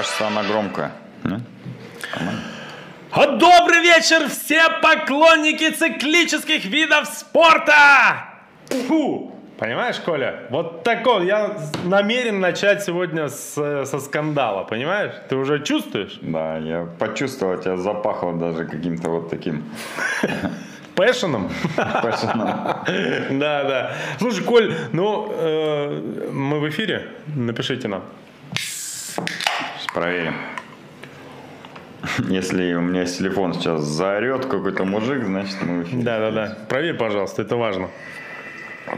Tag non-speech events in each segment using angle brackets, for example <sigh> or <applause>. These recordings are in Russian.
кажется, она громкая. А Добрый вечер, все поклонники циклических видов спорта! Фу! Понимаешь, Коля? Вот такой, я намерен начать сегодня с, со скандала, понимаешь? Ты уже чувствуешь? Да, я почувствовал, тебя запахло даже каким-то вот таким Пэшеном? пэшеном. <laughs> Да, да. Слушай, Коль, ну, э, мы в эфире? Напишите нам. Проверим. Если у меня телефон сейчас заорет какой-то мужик, значит мы. Да, да, да. Проверь, пожалуйста, это важно.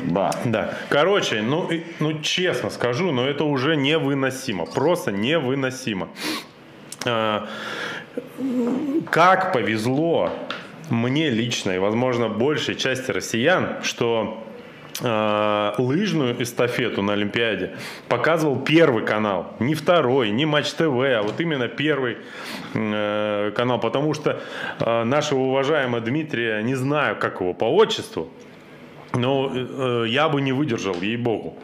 Да. Да. Короче, ну, ну честно скажу, но это уже невыносимо. Просто невыносимо. А, Как повезло мне лично и, возможно, большей части россиян, что а, лыжную эстафету на Олимпиаде показывал первый канал, не второй, не Матч ТВ, а вот именно первый э, канал, потому что э, нашего уважаемого Дмитрия, не знаю, как его по отчеству, но э, я бы не выдержал, ей-богу.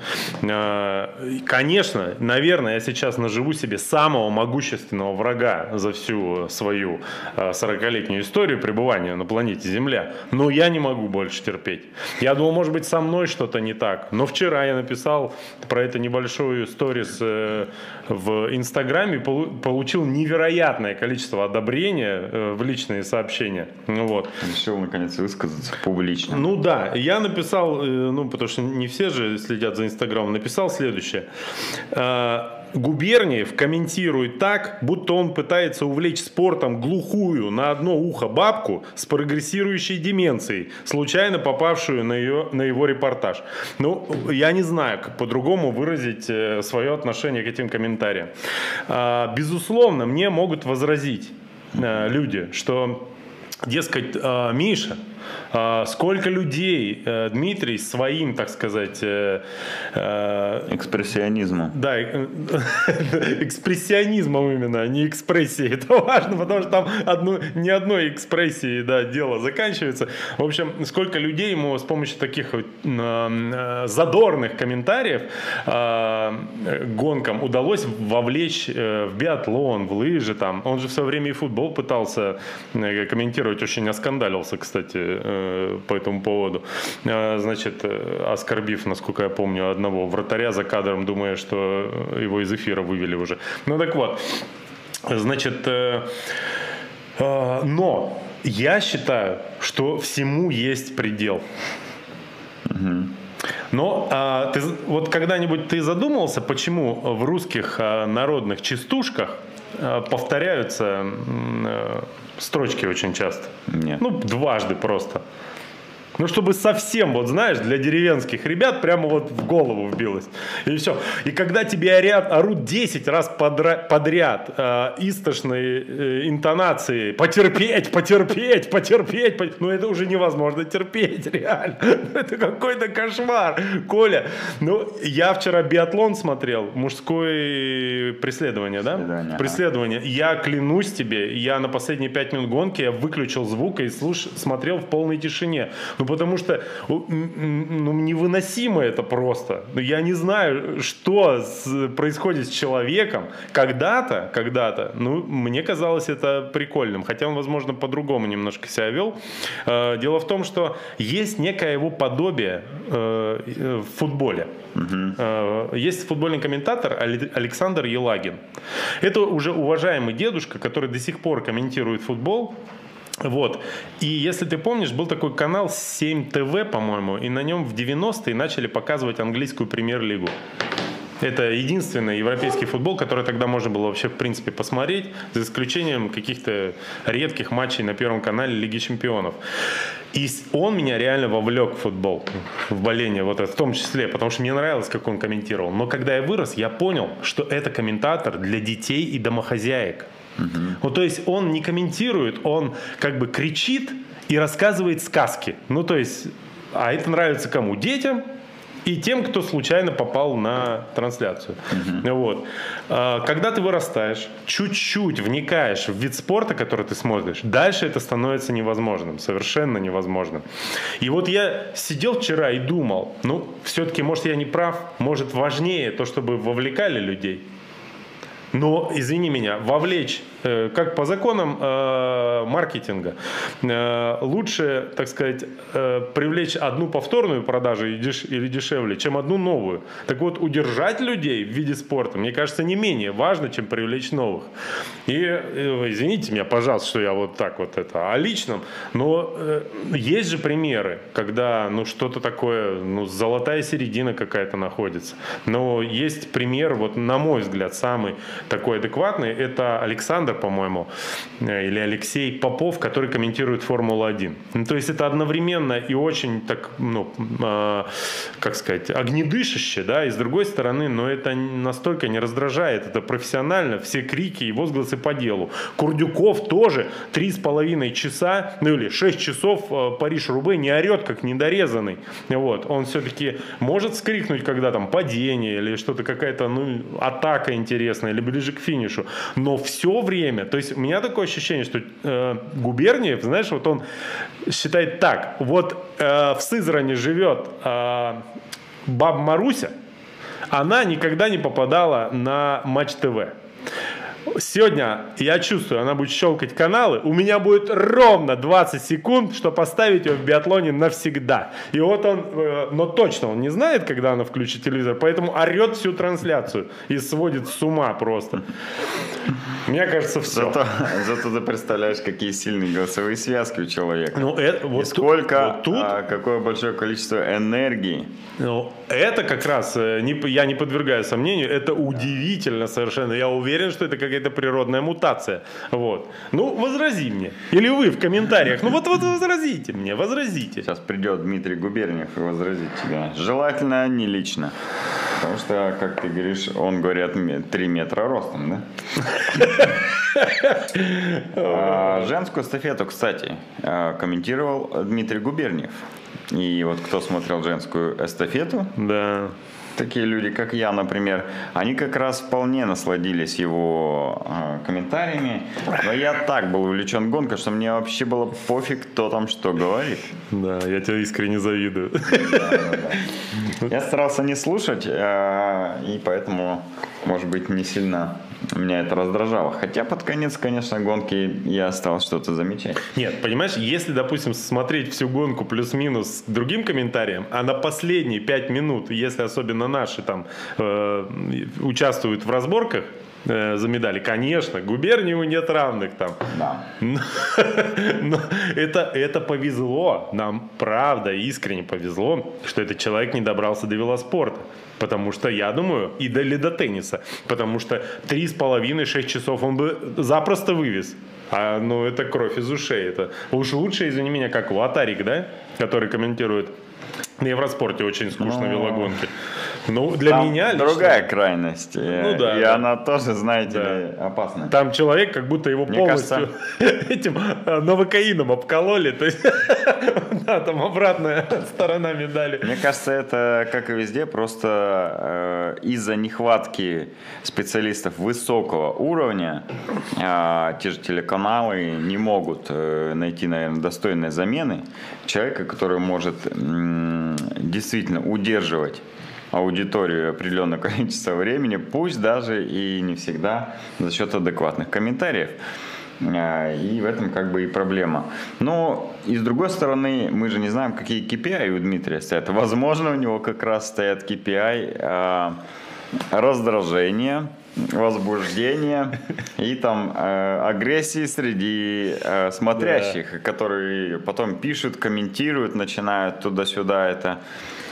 Э, конечно, наверное, я сейчас наживу себе самого могущественного врага за всю свою э, 40-летнюю историю пребывания на планете Земля. Но я не могу больше терпеть. Я думал, может быть, со мной что-то не так. Но вчера я написал про это небольшую сторис э, в Инстаграме, полу- получил невероятное количество одобрения э, в личные сообщения. Ну вот. Решил наконец высказаться публично. Ну да, я написал, э, ну потому что не все же следят за Инстаграмом, написал следующее. Э, Губерниев комментирует так, будто он пытается увлечь спортом глухую на одно ухо бабку с прогрессирующей деменцией, случайно попавшую на, ее, на его репортаж. Ну, я не знаю, как по-другому выразить э, свое отношение к этим комментариям. Безусловно, мне могут возразить люди, что Дескать, Миша, сколько людей э, Дмитрий своим, так сказать, э, э, Экспрессионизму. да, <laughs> экспрессионизмом именно, а не экспрессией. <laughs> Это важно, потому что там одну, ни одной экспрессии да, дело заканчивается. В общем, сколько людей ему с помощью таких задорных комментариев э, гонкам удалось вовлечь в биатлон, в лыжи там. Он же в свое время и футбол пытался комментировать, очень оскандалился, кстати, э, по этому поводу. Э, Значит, э, оскорбив, насколько я помню, одного вратаря за кадром, думая, что его из эфира вывели уже. Ну так вот, значит, э, э, но я считаю, что всему есть предел. Но а, ты, вот когда-нибудь ты задумывался, почему в русских а, народных частушках повторяются м, э, строчки очень часто? Нет. Ну, дважды просто. Ну, чтобы совсем, вот знаешь, для деревенских ребят прямо вот в голову вбилось. И все. И когда тебе орят, орут 10 раз подра- подряд э, истошные э, интонации «потерпеть, потерпеть, потерпеть», по- ну это уже невозможно терпеть, <laughs> реально. Это какой-то кошмар. Коля, ну я вчера биатлон смотрел, мужское преследование, да? Преследование. Преследование. Я клянусь тебе, я на последние 5 минут гонки я выключил звук и слуш... смотрел в полной тишине. Ну, потому что ну, невыносимо это просто. Ну, я не знаю, что с- происходит с человеком. Когда-то, когда-то, ну, мне казалось это прикольным. Хотя он, возможно, по-другому немножко себя вел. Э, Дело в том, что есть некое его подобие э, э, в футболе. Э, Есть футбольный комментатор Александр Елагин. Это уже уважаемый дедушка, который до сих пор комментирует футбол. Вот. И если ты помнишь, был такой канал 7 ТВ, по-моему, и на нем в 90-е начали показывать английскую премьер-лигу. Это единственный европейский футбол, который тогда можно было вообще в принципе посмотреть, за исключением каких-то редких матчей на Первом канале Лиги Чемпионов. И он меня реально вовлек в футбол, в боление, вот это в том числе, потому что мне нравилось, как он комментировал. Но когда я вырос, я понял, что это комментатор для детей и домохозяек. Ну, то есть он не комментирует, он как бы кричит и рассказывает сказки. Ну, то есть, а это нравится кому? Детям и тем, кто случайно попал на трансляцию. Вот. А, Когда ты вырастаешь, чуть-чуть вникаешь в вид спорта, который ты смотришь, дальше это становится невозможным, совершенно невозможным. И вот я сидел вчера и думал, ну, все-таки, может, я не прав, может, важнее то, чтобы вовлекали людей. Но, извини меня, вовлечь, как по законам э, маркетинга, э, лучше, так сказать, э, привлечь одну повторную продажу или дешевле, чем одну новую. Так вот, удержать людей в виде спорта, мне кажется, не менее важно, чем привлечь новых. И, э, извините меня, пожалуйста, что я вот так вот это о личном, но э, есть же примеры, когда, ну, что-то такое, ну, золотая середина какая-то находится. Но есть пример, вот, на мой взгляд, самый такой адекватный, это Александр, по-моему, э, или Алексей Попов, который комментирует Формулу-1. Ну, то есть это одновременно и очень так, ну, э, как сказать, огнедышаще, да, и с другой стороны, но это настолько не раздражает, это профессионально, все крики и возгласы по делу. Курдюков тоже три с половиной часа, ну или шесть часов э, Париж-Рубе не орет, как недорезанный. Вот. Он все-таки может скрикнуть, когда там падение или что-то какая-то ну, атака интересная, или ближе к финишу. Но все время, то есть у меня такое ощущение, что э, Губерниев, знаешь, вот он считает так, вот э, в Сызрани живет э, баба Маруся, она никогда не попадала на Матч ТВ. Сегодня я чувствую, она будет щелкать каналы. У меня будет ровно 20 секунд, чтобы поставить ее в биатлоне навсегда. И вот он, э, но точно он не знает, когда она включит телевизор, поэтому орет всю трансляцию и сводит с ума просто. Мне кажется, все. Зато, зато ты представляешь, какие сильные голосовые связки у человека. Ну, это, И вот ту- сколько, вот тут, а, какое большое количество энергии. Ну, это как раз, э, не, я не подвергаю сомнению, это удивительно совершенно. Я уверен, что это какая-то природная мутация. Вот. Ну, возрази мне. Или вы в комментариях. Ну, вот, вот возразите мне, возразите. Сейчас придет Дмитрий Губерниев и возразит тебя. Желательно не лично. Потому что, как ты говоришь, он, говорят, 3 метра ростом, да? <laughs> А, Женскую эстафету, кстати, а, комментировал Дмитрий Губерниев. И вот кто смотрел женскую эстафету, Да. такие люди, как я, например, они как раз вполне насладились его э, комментариями. Но я так был увлечен гонкой, что мне вообще было пофиг, кто там что говорит. Да, я тебя искренне завидую. <laughs> Я старался не слушать, э, и поэтому, может быть, не сильно меня это раздражало. Хотя под конец, конечно, гонки я стал что-то замечать. Нет, понимаешь, если, допустим, смотреть всю гонку плюс-минус другим комментарием, а на последние пять минут, если особенно наши там э, участвуют в разборках э, за медали, конечно, Губерниеву нет равных там. Да. Но, <laughs> но это, это повезло, нам правда искренне повезло, что этот человек не добрался до велоспорта. Потому что, я думаю, и до, до тенниса. Потому что три с половиной, шесть часов он бы запросто вывез. А, ну, это кровь из ушей. Это уж лучше, извини меня, как Латарик, да? Который комментирует на Евроспорте очень скучно Ну, велогонки. Ну, для Там меня лично- другая крайность. э, Ну да, И да. она тоже, знаете Да. ли, опасна. Там человек, как будто его Мне полностью <laughs> этим э, новокаином обкололи. То есть, <laughs> да, там обратная <laughs> сторона медали. Мне кажется, это, как и везде, просто э, из-за нехватки специалистов высокого уровня э, те же телеканалы не могут э, найти, наверное, достойной замены человека, который может м, действительно удерживать аудиторию определенное <laughs> количество времени, пусть даже и не всегда за счет адекватных комментариев. А, И в этом как бы и проблема. Но и с другой стороны, мы же не знаем, какие KPI у Дмитрия стоят. Возможно, у него как раз стоят KPI а, раздражения, возбуждения <laughs> и там э, агрессии среди э, смотрящих, которые потом пишут, комментируют, начинают туда-сюда это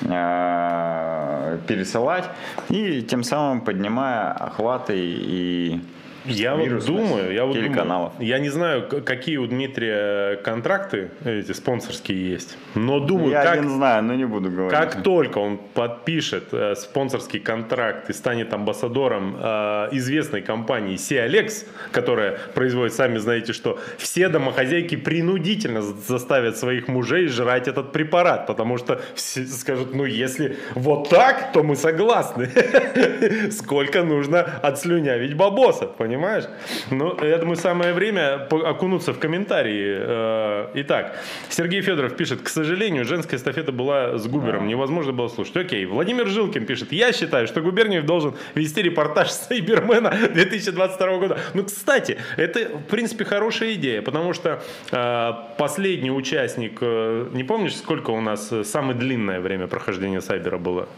э, пересылать и тем самым поднимая охваты и Я вот думаю, я вот телеканалов. думаю, я не знаю, какие у Дмитрия контракты эти спонсорские есть, но думаю, Я как, один знаю, но не буду говорить. как только он подпишет э, спонсорский контракт и станет амбассадором э, известной компании Сиалекс, которая производит, сами знаете что, все домохозяйки принудительно за- заставят своих мужей жрать этот препарат, потому что все скажут, ну если вот так, то мы согласны. <laughs> Сколько нужно отслюнявить бабоса, понимаешь? Ну, я думаю, самое время окунуться в комментарии. Э, Итак, Сергей Федоров пишет, к сожалению, женская эстафета была с Губером, невозможно было слушать. Окей, Владимир Жилкин пишет, я считаю, что Губерниев должен вести репортаж с Сайбермена 2022 года. Ну, кстати, это, в принципе, хорошая идея, потому что э, последний участник, э, не помнишь, сколько у нас самое длинное время прохождения Сайбера было?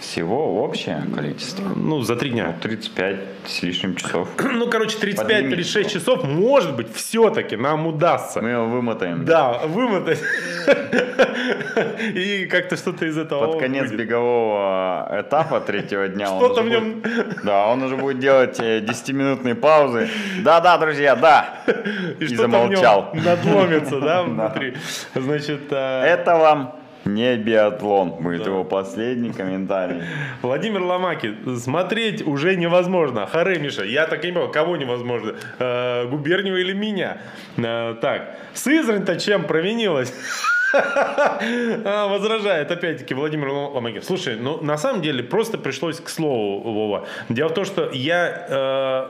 Всего общее количество. Ну, за три дня. 35 с лишним часов. <clears throat> Ну, короче, Поднимите 35-36 часов, может быть, все-таки нам удастся. Мы его вымотаем. Да, вымотать. И как-то что-то из этого Под конец выйдет. бегового этапа третьего дня Что-то в нем- будет- Да, он уже будет делать э, 10-минутные паузы. Да-да, друзья, да. И И что-то замолчал. надломится, да, <laughs> внутри. Значит, а, Это вам не биатлон, будет его последний комментарий. <laughs> Владимир Ломаки, смотреть уже невозможно. Харе, Миша, я так и не понял, кого невозможно? Э, Губерниева или меня? Э, Так, Сызрань-то чем провинилась? <laughs> А, Возражает опять-таки Владимир Ломакин. Слушай, ну на самом деле просто пришлось к слову, Вова. Дело в том, что я э,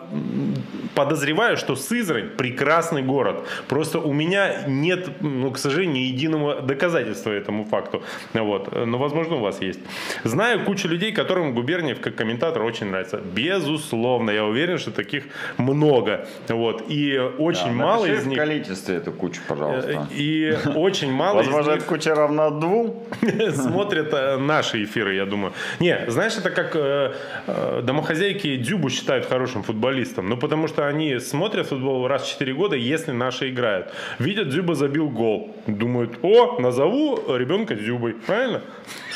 подозреваю, что Сызрань прекрасный город. Просто у меня нет, ну, к сожалению, ни единого доказательства этому факту. Вот. Но, возможно, у вас есть. Знаю кучу людей, которым Губерниев как комментатор очень нравится. Безусловно, я уверен, что таких много. Вот. И очень Да, мало из в них... количестве эту кучу, пожалуйста. И очень мало Возможно, эта куча равна двум. <laughs> смотрят э, наши эфиры, я думаю. Не, знаешь, это как э, э, домохозяйки Дзюбу считают хорошим футболистом. Ну, потому что они смотрят футбол раз в 4 года, если наши играют. Видят, Дзюба забил гол. Думают, о, назову ребенка Дзюбой. Правильно?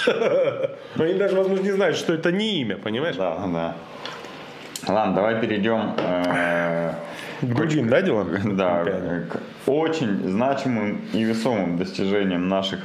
<laughs> Они даже, возможно, не знают, что это не имя, понимаешь? Да, да. Ладно, давай перейдем э, К другим, да, делам? да, к очень значимым и весомым достижениям наших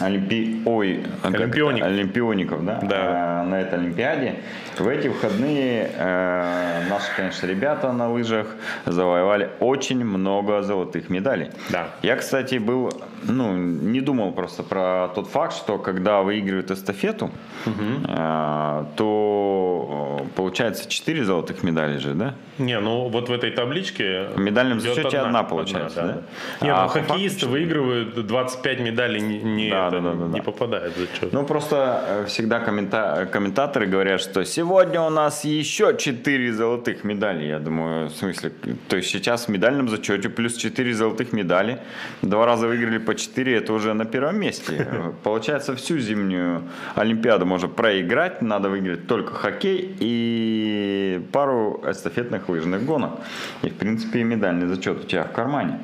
олимпи... Ой? Олимпиоников. олимпиоников да? Да. Э, на этой Олимпиаде. В эти выходные э, наши, конечно, ребята на лыжах завоевали очень много золотых медалей. Да. Я, кстати, был, ну, не думал просто про тот факт, что когда выигрывают эстафету, э, то э, получается 4 золотых медали же, да? Не, ну вот в этой табличке... В медальном зачете одна получается, да? Не, А ну хоккеисты выигрывают 25 медалей, не, не, Да, это, да, да, да, не да. попадают в зачет. Ну, просто э, всегда коммента- комментаторы говорят, что сегодня у нас еще 4 золотых медали. Я думаю, в смысле, то есть сейчас в медальном зачете плюс 4 золотых медали. Два раза выиграли по 4, это уже на первом месте. <laughs> Получается, всю зимнюю Олимпиаду можно проиграть, надо выиграть только хоккей и пару эстафетных лыжных гонок. И, в принципе, медальный зачет у тебя в кармане.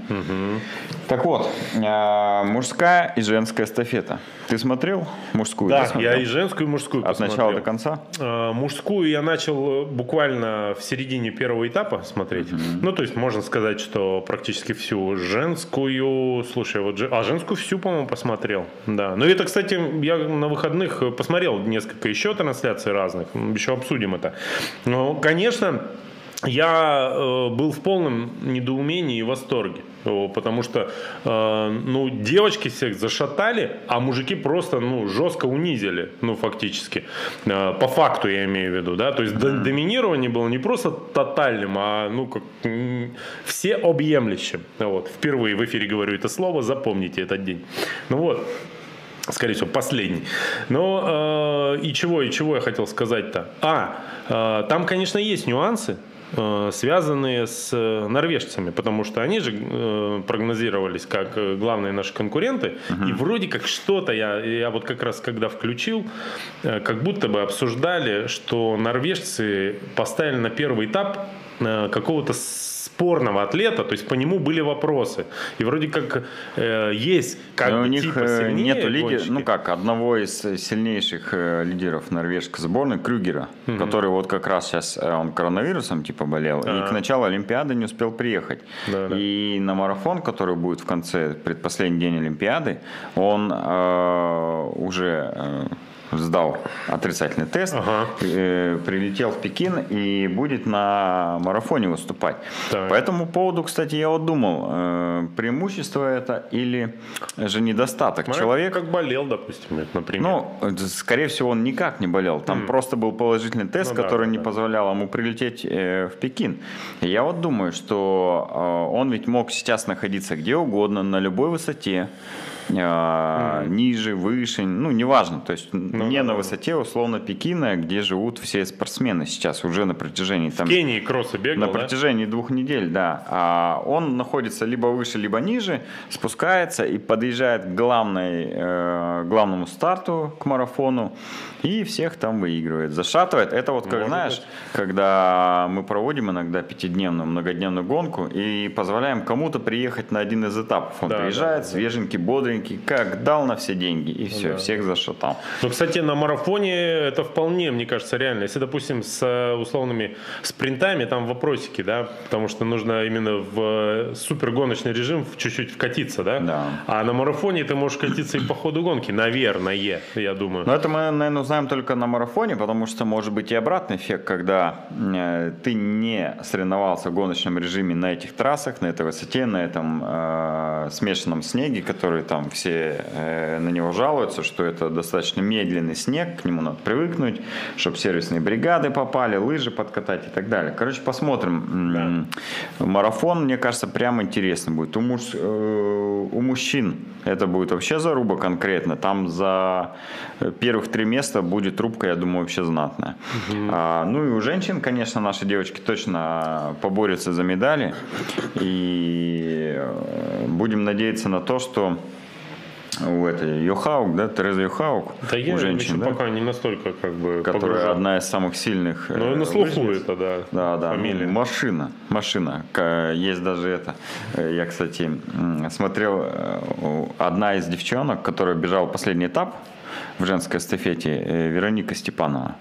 Так вот, э, мужская и женская эстафета. Ты смотрел мужскую? Да, смотрел? я и женскую, и мужскую От посмотрел. начала до конца? Э, Мужскую я начал э, буквально в середине первого этапа смотреть. Ну, то есть можно сказать, что практически всю женскую. Слушай, вот же- а женскую всю, по-моему, посмотрел. Да. Ну, это, кстати, я на выходных посмотрел несколько еще трансляций разных. Еще обсудим это. Ну, конечно. Я э, был в полном недоумении и восторге, потому что, э, ну, девочки всех зашатали, а мужики просто, ну, жестко унизили, ну, фактически, Э, по факту я имею в виду, да, то есть до- доминирование было не просто тотальным, а, ну, как всеобъемлющим, вот, впервые в эфире говорю это слово, запомните этот день, ну вот, Скорее всего, последний. Но э, и чего, и чего я хотел сказать-то? А, э, там, конечно, есть нюансы, связанные с э, норвежцами, потому что они же э, прогнозировались как э, главные наши конкуренты, и вроде как что-то я, я вот как раз когда включил, э, как будто бы обсуждали, что норвежцы поставили на первый этап э, какого-то спорного атлета, то есть по нему были вопросы. И вроде как э, есть как Но бы у них типа э, сильнее нету лидера, гонщики. ну как, одного из э, сильнейших э, лидеров норвежской сборной, Крюгера, который вот как раз сейчас, э, он коронавирусом типа болел, и к началу Олимпиады не успел приехать. Да, да. И на марафон, который будет в конце, предпоследний день Олимпиады, он э, уже э, сдал отрицательный тест, Ага. э, прилетел в Пекин и будет на марафоне выступать. Так. По этому поводу, кстати, я вот думал, э, преимущество это или же недостаток. Смотря Человек, как болел, допустим, например. ну, скорее всего, он никак не болел. Там просто был положительный тест, Ну который да, не да. позволял ему прилететь э, в Пекин. Я вот думаю, что э, он ведь мог сейчас находиться где угодно, на любой высоте. Э, ниже, выше, ну, неважно, то есть не Ну да, на высоте, условно, Пекина, где живут все спортсмены сейчас уже на протяжении там, в Кении кроссы бегал, на да? протяжении двух недель, да. А он находится либо выше, либо ниже, спускается и подъезжает к главной, э, главному старту, к марафону, и всех там выигрывает. Зашатывает. Это вот, как Может знаешь, быть. когда мы проводим иногда пятидневную, многодневную гонку и позволяем кому-то приехать на один из этапов. Он Да, приезжает, да, да. свеженький, бодренький, как дал на все деньги, и все, да. всех зашатал. Ну, кстати, на марафоне это вполне, мне кажется, реально. Если, допустим, с э, условными спринтами, там вопросики, да, потому что нужно именно в э, супергоночный режим чуть-чуть вкатиться, да? Да. А на марафоне ты можешь катиться и по ходу гонки, наверное, я думаю. Но это мы, наверное, узнаем только на марафоне, потому что может быть и обратный эффект, когда э, ты не соревновался в гоночном режиме на этих трассах, на этой высоте, на этом э, смешанном снеге, который там все э, на него жалуются, что это достаточно медленный снег, к нему надо привыкнуть, чтобы сервисные бригады попали, лыжи подкатать и так далее. Короче, посмотрим. М, Марафон, мне кажется, прям интересно будет. У, муж- э, у мужчин это будет вообще заруба конкретно. Там за первых три места будет рубка, я думаю, вообще знатная. А, ну и у женщин, конечно, наши девочки точно поборются за медали. И э, будем надеяться на то, что у этой Йохаук, да, Тереза Йохаук, Да я женщин, еще да, пока не настолько как бы которая погружен. одна из самых сильных. Ну и э, на слуху это, да. Да, да. Фамилия. ну, машина. Машина. Есть даже это. Э, Я, кстати, смотрел э, одна из девчонок, которая бежала последний этап в женской эстафете, э, Вероника Степанова.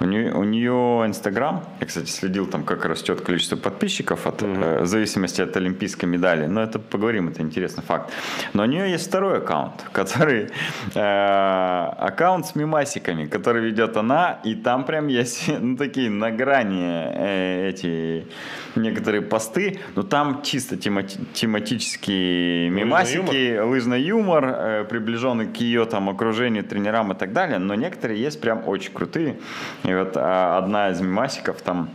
У нее, у нее Инстаграм, я, кстати, следил там, как растет количество подписчиков от, э, в зависимости от олимпийской медали. Но это поговорим, это интересный факт. Но у нее есть второй аккаунт, <laughs> который э, аккаунт с мимасиками, который ведет она, и там прям есть <laughs> ну, такие на грани э, эти некоторые посты, но там чисто темати- тематические мимасики, лыжный юмор, э, приближенный к ее там окружению, тренерам и так далее, но некоторые есть прям очень крутые. И вот а, одна из мимасиков там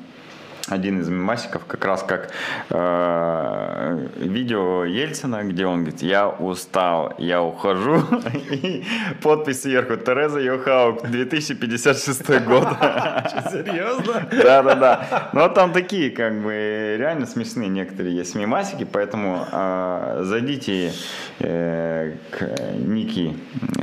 один из мемасиков как раз как э, видео Ельцина, где он говорит, я устал, я ухожу, <laughs> и подпись сверху, Тереза Йохаук, 2056 год. <laughs> Серьезно? Да-да-да. Но там такие, как бы, реально смешные некоторые есть мемасики, поэтому э, зайдите э, к Нике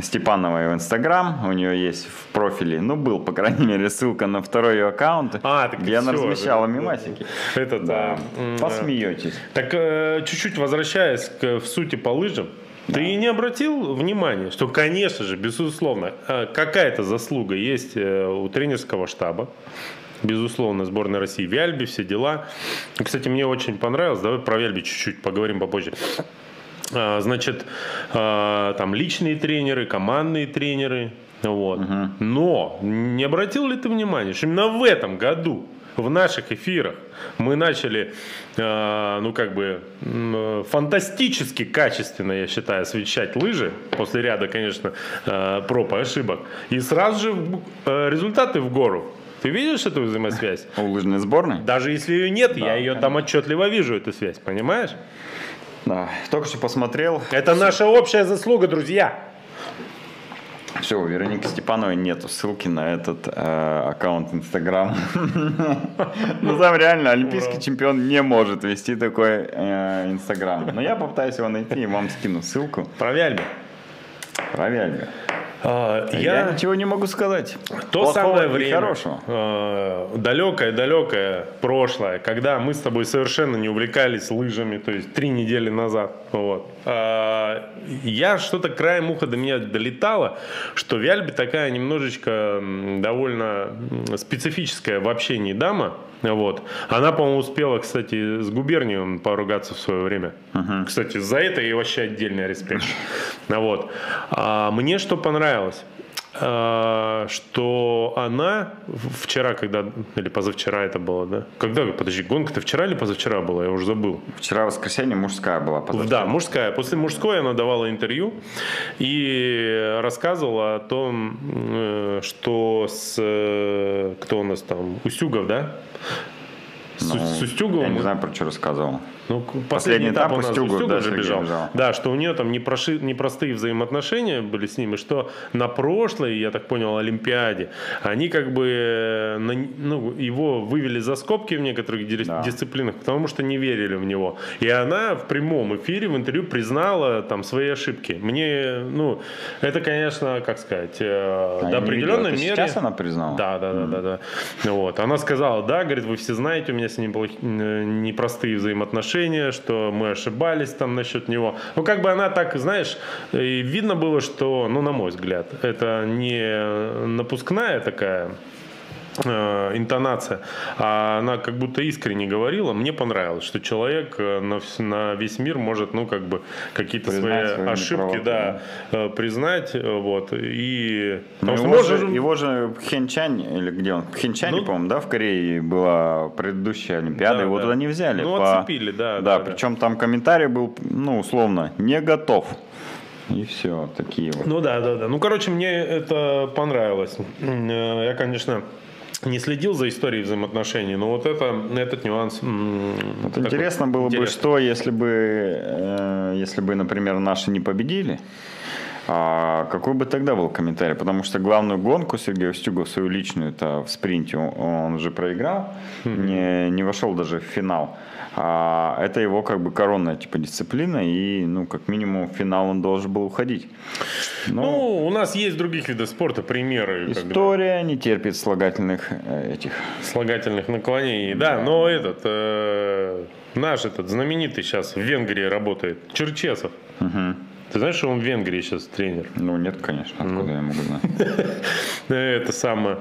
Степановой в Инстаграм, у нее есть в профиле, ну, был, по крайней мере, ссылка на второй ее аккаунт, А, где она размещала мемасики. Это да. Посмеетесь. Так э, чуть-чуть возвращаясь к в сути по лыжам, ты не обратил внимания, что, конечно же, безусловно, э, какая-то заслуга есть э, у тренерского штаба, безусловно, сборной России, Вяльби, все дела. Кстати, мне очень понравилось, давай про Вяльби чуть-чуть поговорим попозже. А, Значит, а, там личные тренеры, командные тренеры. Вот. Но не обратил ли ты внимание, что именно в этом году в наших эфирах мы начали, а, ну как бы, э, фантастически качественно, я считаю, освещать лыжи, после ряда, конечно, э, проб и ошибок, и сразу же э, результаты в гору. Ты видишь эту взаимосвязь? <laughs> У лыжной сборной? Даже если ее нет, я ее там отчетливо вижу, эту связь, понимаешь? Да. Только что посмотрел. Это наша общая заслуга, друзья. Все, у Вероники Степановой нету ссылки на этот э, аккаунт Инстаграм. <laughs> Ну там реально олимпийский чемпион не может вести такой э, Инстаграм. Но я попытаюсь его найти и вам скину ссылку. Про Вяльбе. Правильно. А, Я, я, ничего не могу сказать. то Плохого самое время, хорошего. далекое-далекое прошлое, когда мы с тобой совершенно не увлекались лыжами, то есть три недели назад. Вот. А, я что-то краем уха до меня долетало, что Вяльби такая немножечко довольно специфическая в общении дама. Вот. Она, по-моему, успела, кстати, с губернием поругаться в свое время. Кстати, за это ей вообще отдельный респект. <laughs> Вот. А мне что понравилось? А, что она вчера, когда, или позавчера это было, да? Когда, подожди, гонка-то вчера или позавчера была, я уже забыл. Вчера воскресенье мужская была. позавчера. Да, мужская. После мужской она давала интервью и рассказывала о том, э, что с... э, Кто у нас там? Устюгов, да? С, Ну, с Устюговым Я не знаю, про что рассказывал. Ну, к- Последний этап у нас Устюгов, Устюгов да, же бежал. бежал. Да, что у нее там непроши- непростые взаимоотношения были с ним, и что на прошлой, я так понял, Олимпиаде, они как бы э, на- ну, его вывели за скобки в некоторых Да. дисциплинах, потому что не верили в него. И она в прямом эфире в интервью признала там свои ошибки. Мне, ну, это, конечно, как сказать, э, до определенной меры. Сейчас она признала? Да, да, да, да, да. Вот. Она сказала, да, говорит, вы все знаете, у меня с ним непростые взаимоотношения, что мы ошибались там насчет него. Ну, как бы она так, знаешь, и видно было, что, ну, на мой взгляд, это не напускная такая э, интонация, а она как будто искренне говорила, мне понравилось, что человек э, на, на весь мир может, ну, как бы какие-то свои свою ошибки, неправоту, да, э, признать, вот, и... Ну, потому его, можно же, его же Пхенчань, или где он? Пхенчане, Ну, по-моему, да, в Корее была предыдущая Олимпиада, Да, его да. туда не взяли. Ну, по- отцепили, да, Да, да, да. причем там комментарий был, ну, условно, не готов. И все, такие вот. Ну да, да, да. Ну, короче, мне это понравилось. Я, конечно, не следил за историей взаимоотношений, но вот это, этот нюанс... Вот такой интересно было бы, интересный. что если бы, э, если бы, например, наши не победили, а какой бы тогда был комментарий? Потому что главную гонку Сергей Устюгов, свою личную, это в спринте, он, он же проиграл, не, не вошел даже в финал. А это его как бы коронная типа дисциплина, и ну как минимум в финал он должен был уходить. Но Ну, у нас есть других видах спорта примеры когда история не терпит слагательных э, этих. слагательных наклонений. Да, но этот, э, наш этот знаменитый сейчас в Венгрии работает, Черчесов. Ты знаешь, что он в Венгрии сейчас тренер? Ну нет, конечно, откуда я могу знать. <laughs> Это самое.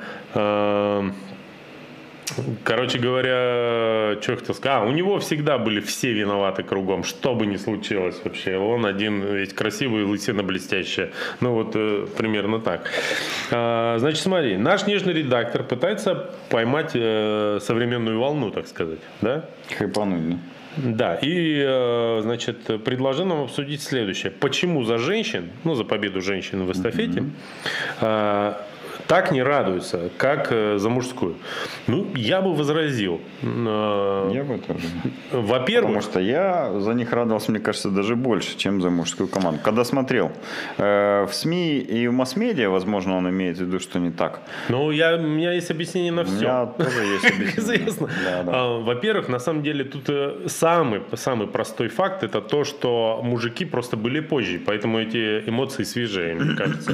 Короче говоря, что я хотел сказать. А, у него всегда были все виноваты кругом, что бы ни случилось вообще. Он один ведь красивый, лысина блестящая. Ну вот э, примерно так. А, Значит, смотри, наш нежный редактор пытается поймать э, современную волну, так сказать, да? Хайпанули. Да, и, э, значит, предложил нам обсудить следующее. Почему за женщин, ну, за победу женщин в эстафете, э, так не радуются, как э, за мужскую? Ну, я бы возразил. Э, Я бы тоже. Во-первых, Потому что я за них радовался, мне кажется, даже больше, чем за мужскую команду. Когда смотрел э, в СМИ и в масс-медиа, возможно, он имеет в виду, что не так. ну, я, у меня есть объяснение на У все. меня тоже есть <laughs> объяснение. известно. Да, да. А, Во-первых, на самом деле тут самый, самый простой факт это то, что мужики просто были позже, поэтому эти эмоции свежее, мне кажется.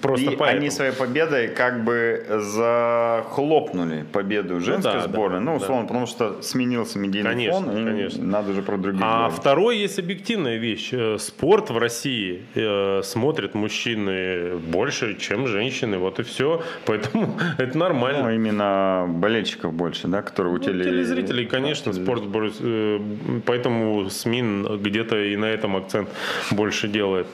Просто И поэтому. они своей победой как бы захлопнули победу женской да, да, сборной. Ну, да. условно, потому что сменился медийный Конечно, фон, и конечно. надо же про других А говорить. второй есть объективная вещь. Э, Спорт в России э, смотрят мужчины больше, чем женщины. Вот и все. Поэтому <laughs> это Ну, нормально. именно болельщиков больше, да, которые у Ну, теле- телезрителей, конечно, Да, спорт э, поэтому СМИ где-то и на этом акцент больше делает.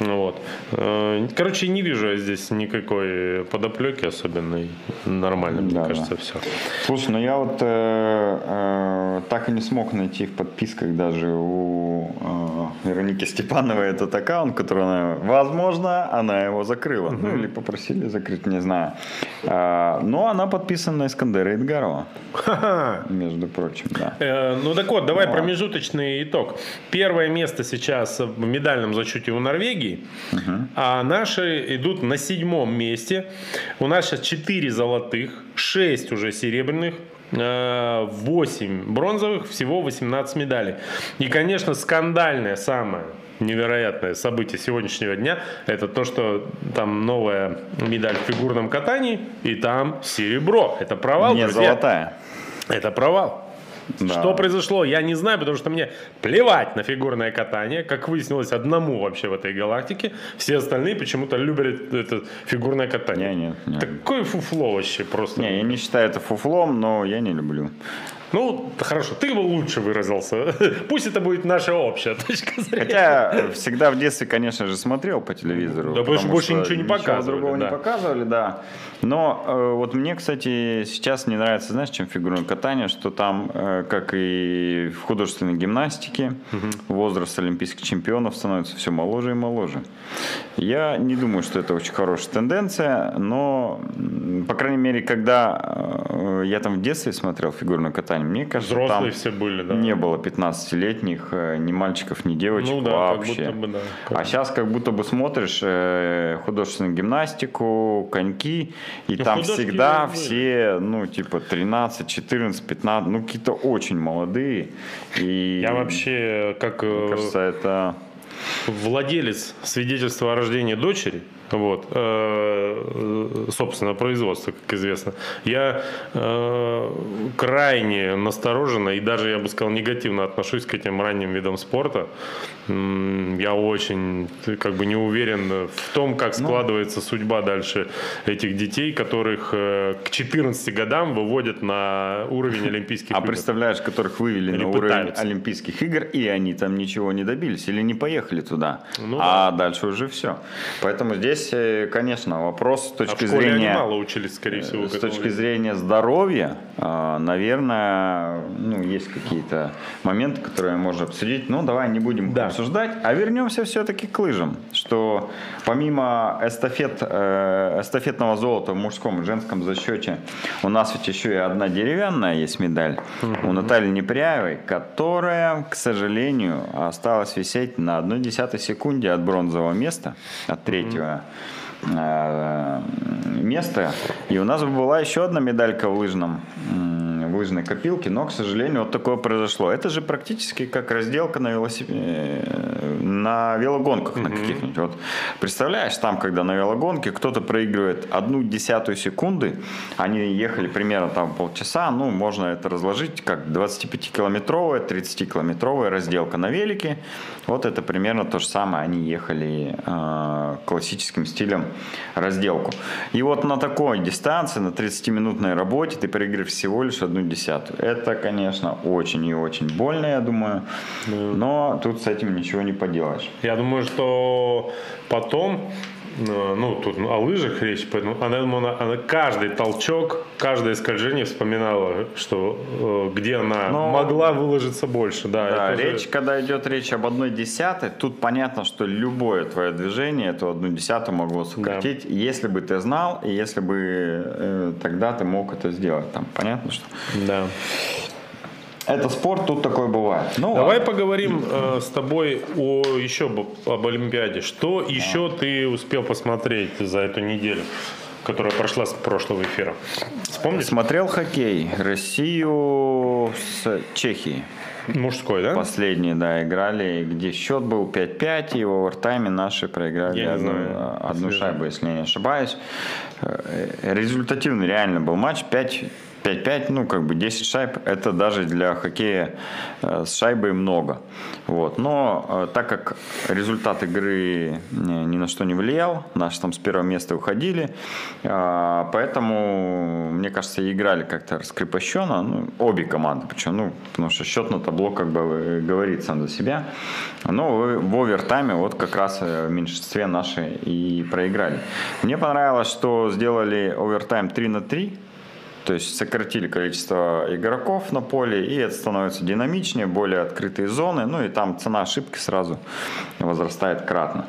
Ну Вот. Э, Короче, не вижу я здесь никакой подоплеки особенной. Нормально, мне Да, да. кажется, все. Слушай, ну я вот э, э, так и не смог найти в подписках даже у э, Вероники Степановой этот аккаунт, который она, возможно, она его закрыла. Ну или попросили закрыть, не знаю. А, но она подписана на Искандера Эдгарова, между прочим, да. Э, Ну так вот, давай Ну, промежуточный итог. Первое место сейчас в медальном зачете у Норвегии, а наши идут на седьмом месте. У нас сейчас 4 золотых, 6 уже серебряных, 8 бронзовых, всего 18 медалей. И, конечно, скандальное самое невероятное событие сегодняшнего дня это то, что там новая медаль в фигурном катании, и там серебро. Это провал, Не друзья. золотая. Это провал. Да. Что произошло, я не знаю, потому что мне плевать на фигурное катание. Как выяснилось, одному вообще в этой галактике. Все остальные почему-то любят это фигурное катание. Не, нет, нет. Такое фуфло вообще просто. Не, я не считаю это фуфлом, но я не люблю. Ну, хорошо, ты бы лучше выразился. <laughs> Пусть это будет наша общая <laughs> точка зрения. Хотя всегда в детстве, конечно же, смотрел по телевизору. Да, потому что больше ничего не показывали, другого да. не показывали, да. Но э, вот мне, кстати, сейчас не нравится, знаешь, чем фигурное катание, что там, э, как и в художественной гимнастике, возраст олимпийских чемпионов становится все моложе и моложе. Я не думаю, что это очень хорошая тенденция, но, по крайней мере, когда э, я там в детстве смотрел фигурное катание, мне кажется, Взрослые там все были, да. не было 15-летних э, ни мальчиков, ни девочек Ну да, вообще. бы, да. Как А сейчас как будто бы смотришь э, художественную гимнастику, коньки, и Ну, там всегда все, ну, типа 13, 14, 15, ну, какие-то очень молодые. И Я вообще, как э, мне кажется, это... владелец свидетельства о рождении дочери, вот, э, собственно, производства, как известно, я э, крайне настороженно и даже, я бы сказал, негативно отношусь к этим ранним видам спорта. Я очень как бы не уверен в том, Ну. как складывается судьба дальше этих детей, которых э, к 14 годам выводят на уровень <laughs> Олимпийских А игр. представляешь, которых вывели Или на уровень пытаются. Олимпийских игр, и они там ничего не добились, или не поехали туда. Ну а дальше уже все. Поэтому здесь, э, конечно, вопрос с А в точки зрения... они мало учились, скорее всего. к С точки времени. зрения здоровья, а, наверное, ну, есть какие-то моменты, которые можно обсудить. Ну, давай не будем Да. обсуждать, а вернемся все-таки к лыжам. Что помимо эстафет, э, эстафетного золота в мужском и женском зачете, у нас ведь еще и одна деревянная есть медаль у Натальи Непряевой, которая, к сожалению, осталась висеть на 1 десятой секунде от бронзового места, от третьего э, места. И у нас была еще одна медалька в лыжном м, в лыжной копилке, но, к сожалению, вот такое произошло. Это же практически как разделка на, велосип- э, на велогонках на каких-нибудь. Вот представляешь, там, когда на велогонке кто-то проигрывает одну десятую секунды, они ехали примерно там полчаса, ну, можно это разложить как 25-километровая, 30-километровая разделка на велике. Вот это примерно то же самое. Они ехали э, классическим стилем разделку. И вот на такой дистанции, на 30-минутной работе ты проигрываешь всего лишь одну десятую. Это, конечно, очень и очень больно, я думаю. Но тут с этим ничего не поделаешь. Я думаю, что потом, ну, тут о лыжах речь, поэтому она, она, она каждый толчок, каждое скольжение вспоминала, что э, где она Но- могла выложиться больше. Да, Да, это же- речь, когда идет речь об одной десятой, тут понятно, что любое твое движение эту одну десятую могло сократить, если бы ты знал, и если бы э, тогда ты мог это сделать. Там понятно, что Да. Это спорт, тут такое бывает. Ну, Давай ладно. поговорим э, с тобой о еще об, об Олимпиаде. Что еще ты успел посмотреть за эту неделю, которая прошла с прошлого эфира? Вспомнишь? Смотрел хоккей Россию с Чехией. Мужской, да? Последние, да, играли, где счет был 5-5, и в овертайме наши проиграли Я одну, одну шайбу, если я не ошибаюсь. Э, Результативный реально был матч. 5 5-5, ну, как бы 10 шайб, это даже для хоккея э, с шайбой много. Вот. Но э, так как результат игры ни, на что не влиял, наши там с первого места уходили, э, поэтому, мне кажется, играли как-то раскрепощенно, ну, обе команды, причем, ну, потому что счет на табло как бы говорит сам за себя. Но в, овертайме вот как раз в меньшинстве наши и проиграли. Мне понравилось, что сделали овертайм 3 на 3, то есть сократили количество игроков на поле, и это становится динамичнее, более открытые зоны, ну и там цена ошибки сразу возрастает кратно.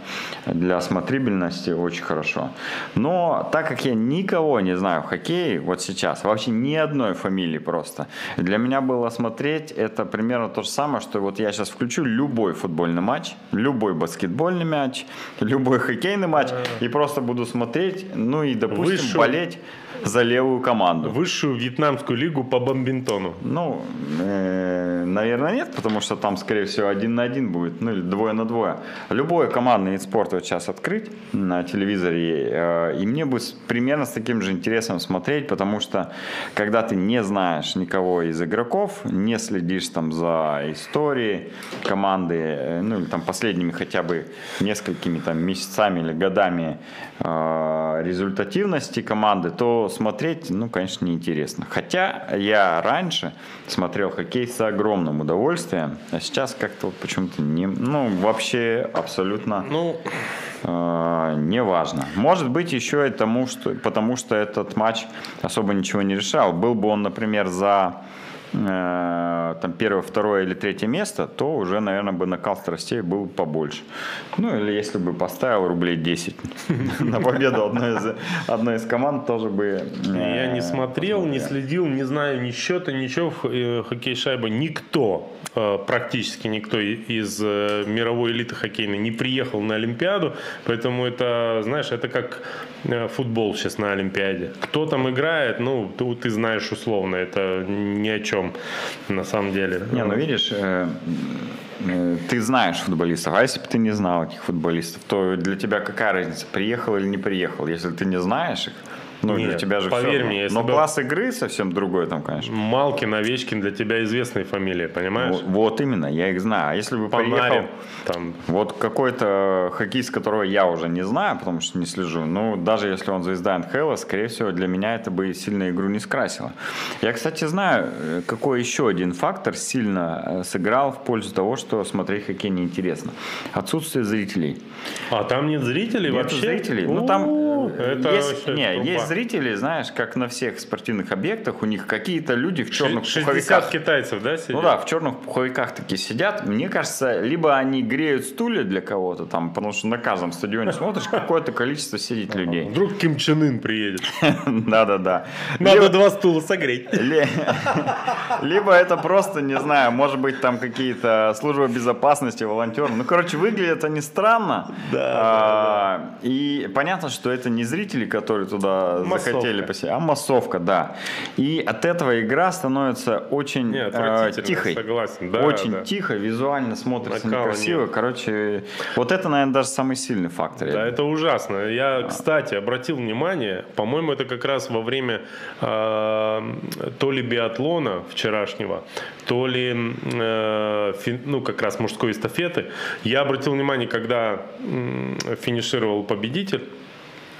Для смотрибельности очень хорошо. Но так как я никого не знаю в хоккее, вот сейчас, вообще ни одной фамилии просто, для меня было смотреть это примерно то же самое, что вот я сейчас включу любой футбольный матч, любой баскетбольный матч, <laughs> любой хоккейный матч, и просто буду смотреть, ну и, допустим, Высшую- болеть за левую команду. Высшую вьетнамскую лигу по бомбинтону? Ну, э, наверное, нет, потому что там, скорее всего, один на один будет, ну или двое на двое. Любой командный вид спорта вот сейчас открыть на телевизоре, э, и мне бы с- примерно с таким же интересом смотреть, потому что когда ты не знаешь никого из игроков, не следишь там за историей команды, э, ну или там последними хотя бы несколькими там месяцами или годами э, результативности команды, то смотреть, ну, конечно, неинтересно. Хотя я раньше смотрел хоккей с огромным удовольствием, а сейчас как-то вот почему-то не, ну, вообще абсолютно Ну, э, не важно. Может быть, еще и тому, что, потому что этот матч особо ничего не решал. Был бы он, например, за там первое, второе или третье место, то уже, наверное, бы накал страстей был побольше. Ну, или если бы поставил рублей 10 <laughs> на победу одной из, одной из команд, тоже бы... э, я не смотрел, не следил, не знаю ни счета, ничего в э, хоккей шайба. Никто, э, практически никто из э, мировой элиты хоккейной не приехал на Олимпиаду, поэтому это, знаешь, это как э, футбол сейчас на Олимпиаде. Кто там играет, ну, ты, ты знаешь условно, это ни о чем на самом деле. Не, ну видишь, э, э, ты знаешь футболистов, а если бы ты не знал этих футболистов, то для тебя какая разница, приехал или не приехал, если ты не знаешь их? Ну, для Нет, тебя же поверь равно. мне, если Но бы- класс игры совсем другой там, конечно. Малкин, Овечкин для тебя известные фамилии, понимаешь? Вот, вот именно, я их знаю. А если бы Панарин, приехал там, вот какой-то хоккеист, которого я уже не знаю, потому что не слежу, ну, даже если он звезда НХЛ, скорее всего, для меня это бы сильно игру не скрасило. Я, кстати, знаю, э, какой еще один фактор сильно э, сыграл в пользу того, что смотреть хоккей неинтересно. Отсутствие зрителей. А там нет зрителей Нет вообще? зрителей. Ну, там У, э, это есть, не, крупа. есть зрители, знаешь, как на всех спортивных объектах, у них какие-то люди в черных 60 пуховиках. китайцев, да, сидят? Ну да, в черных пуховиках такие сидят. Мне кажется, либо они греют стулья для кого-то там, потому что на каждом стадионе смотришь, какое-то количество сидит людей. Вдруг Ким Чен Ын приедет. <laughs> Да-да-да. Надо два стула согреть. <laughs> Ли- Либо это просто, не знаю, может быть, там какие-то службы безопасности, волонтеры. Ну, короче, выглядят они странно. А, И понятно, что это не зрители, которые туда Массовка. захотели посетить, а массовка, да. И от этого игра становится очень Не, э, тихой. согласен. Да, очень да. тихо, визуально смотрится Накала некрасиво. нет. Короче, вот это, наверное, даже самый сильный фактор. Да, это ужасно. Я, кстати, обратил внимание, по-моему, это как раз во время э, то ли биатлона вчерашнего, то ли э, фи- ну как раз мужской эстафеты. Я обратил внимание, когда м, финишировал победитель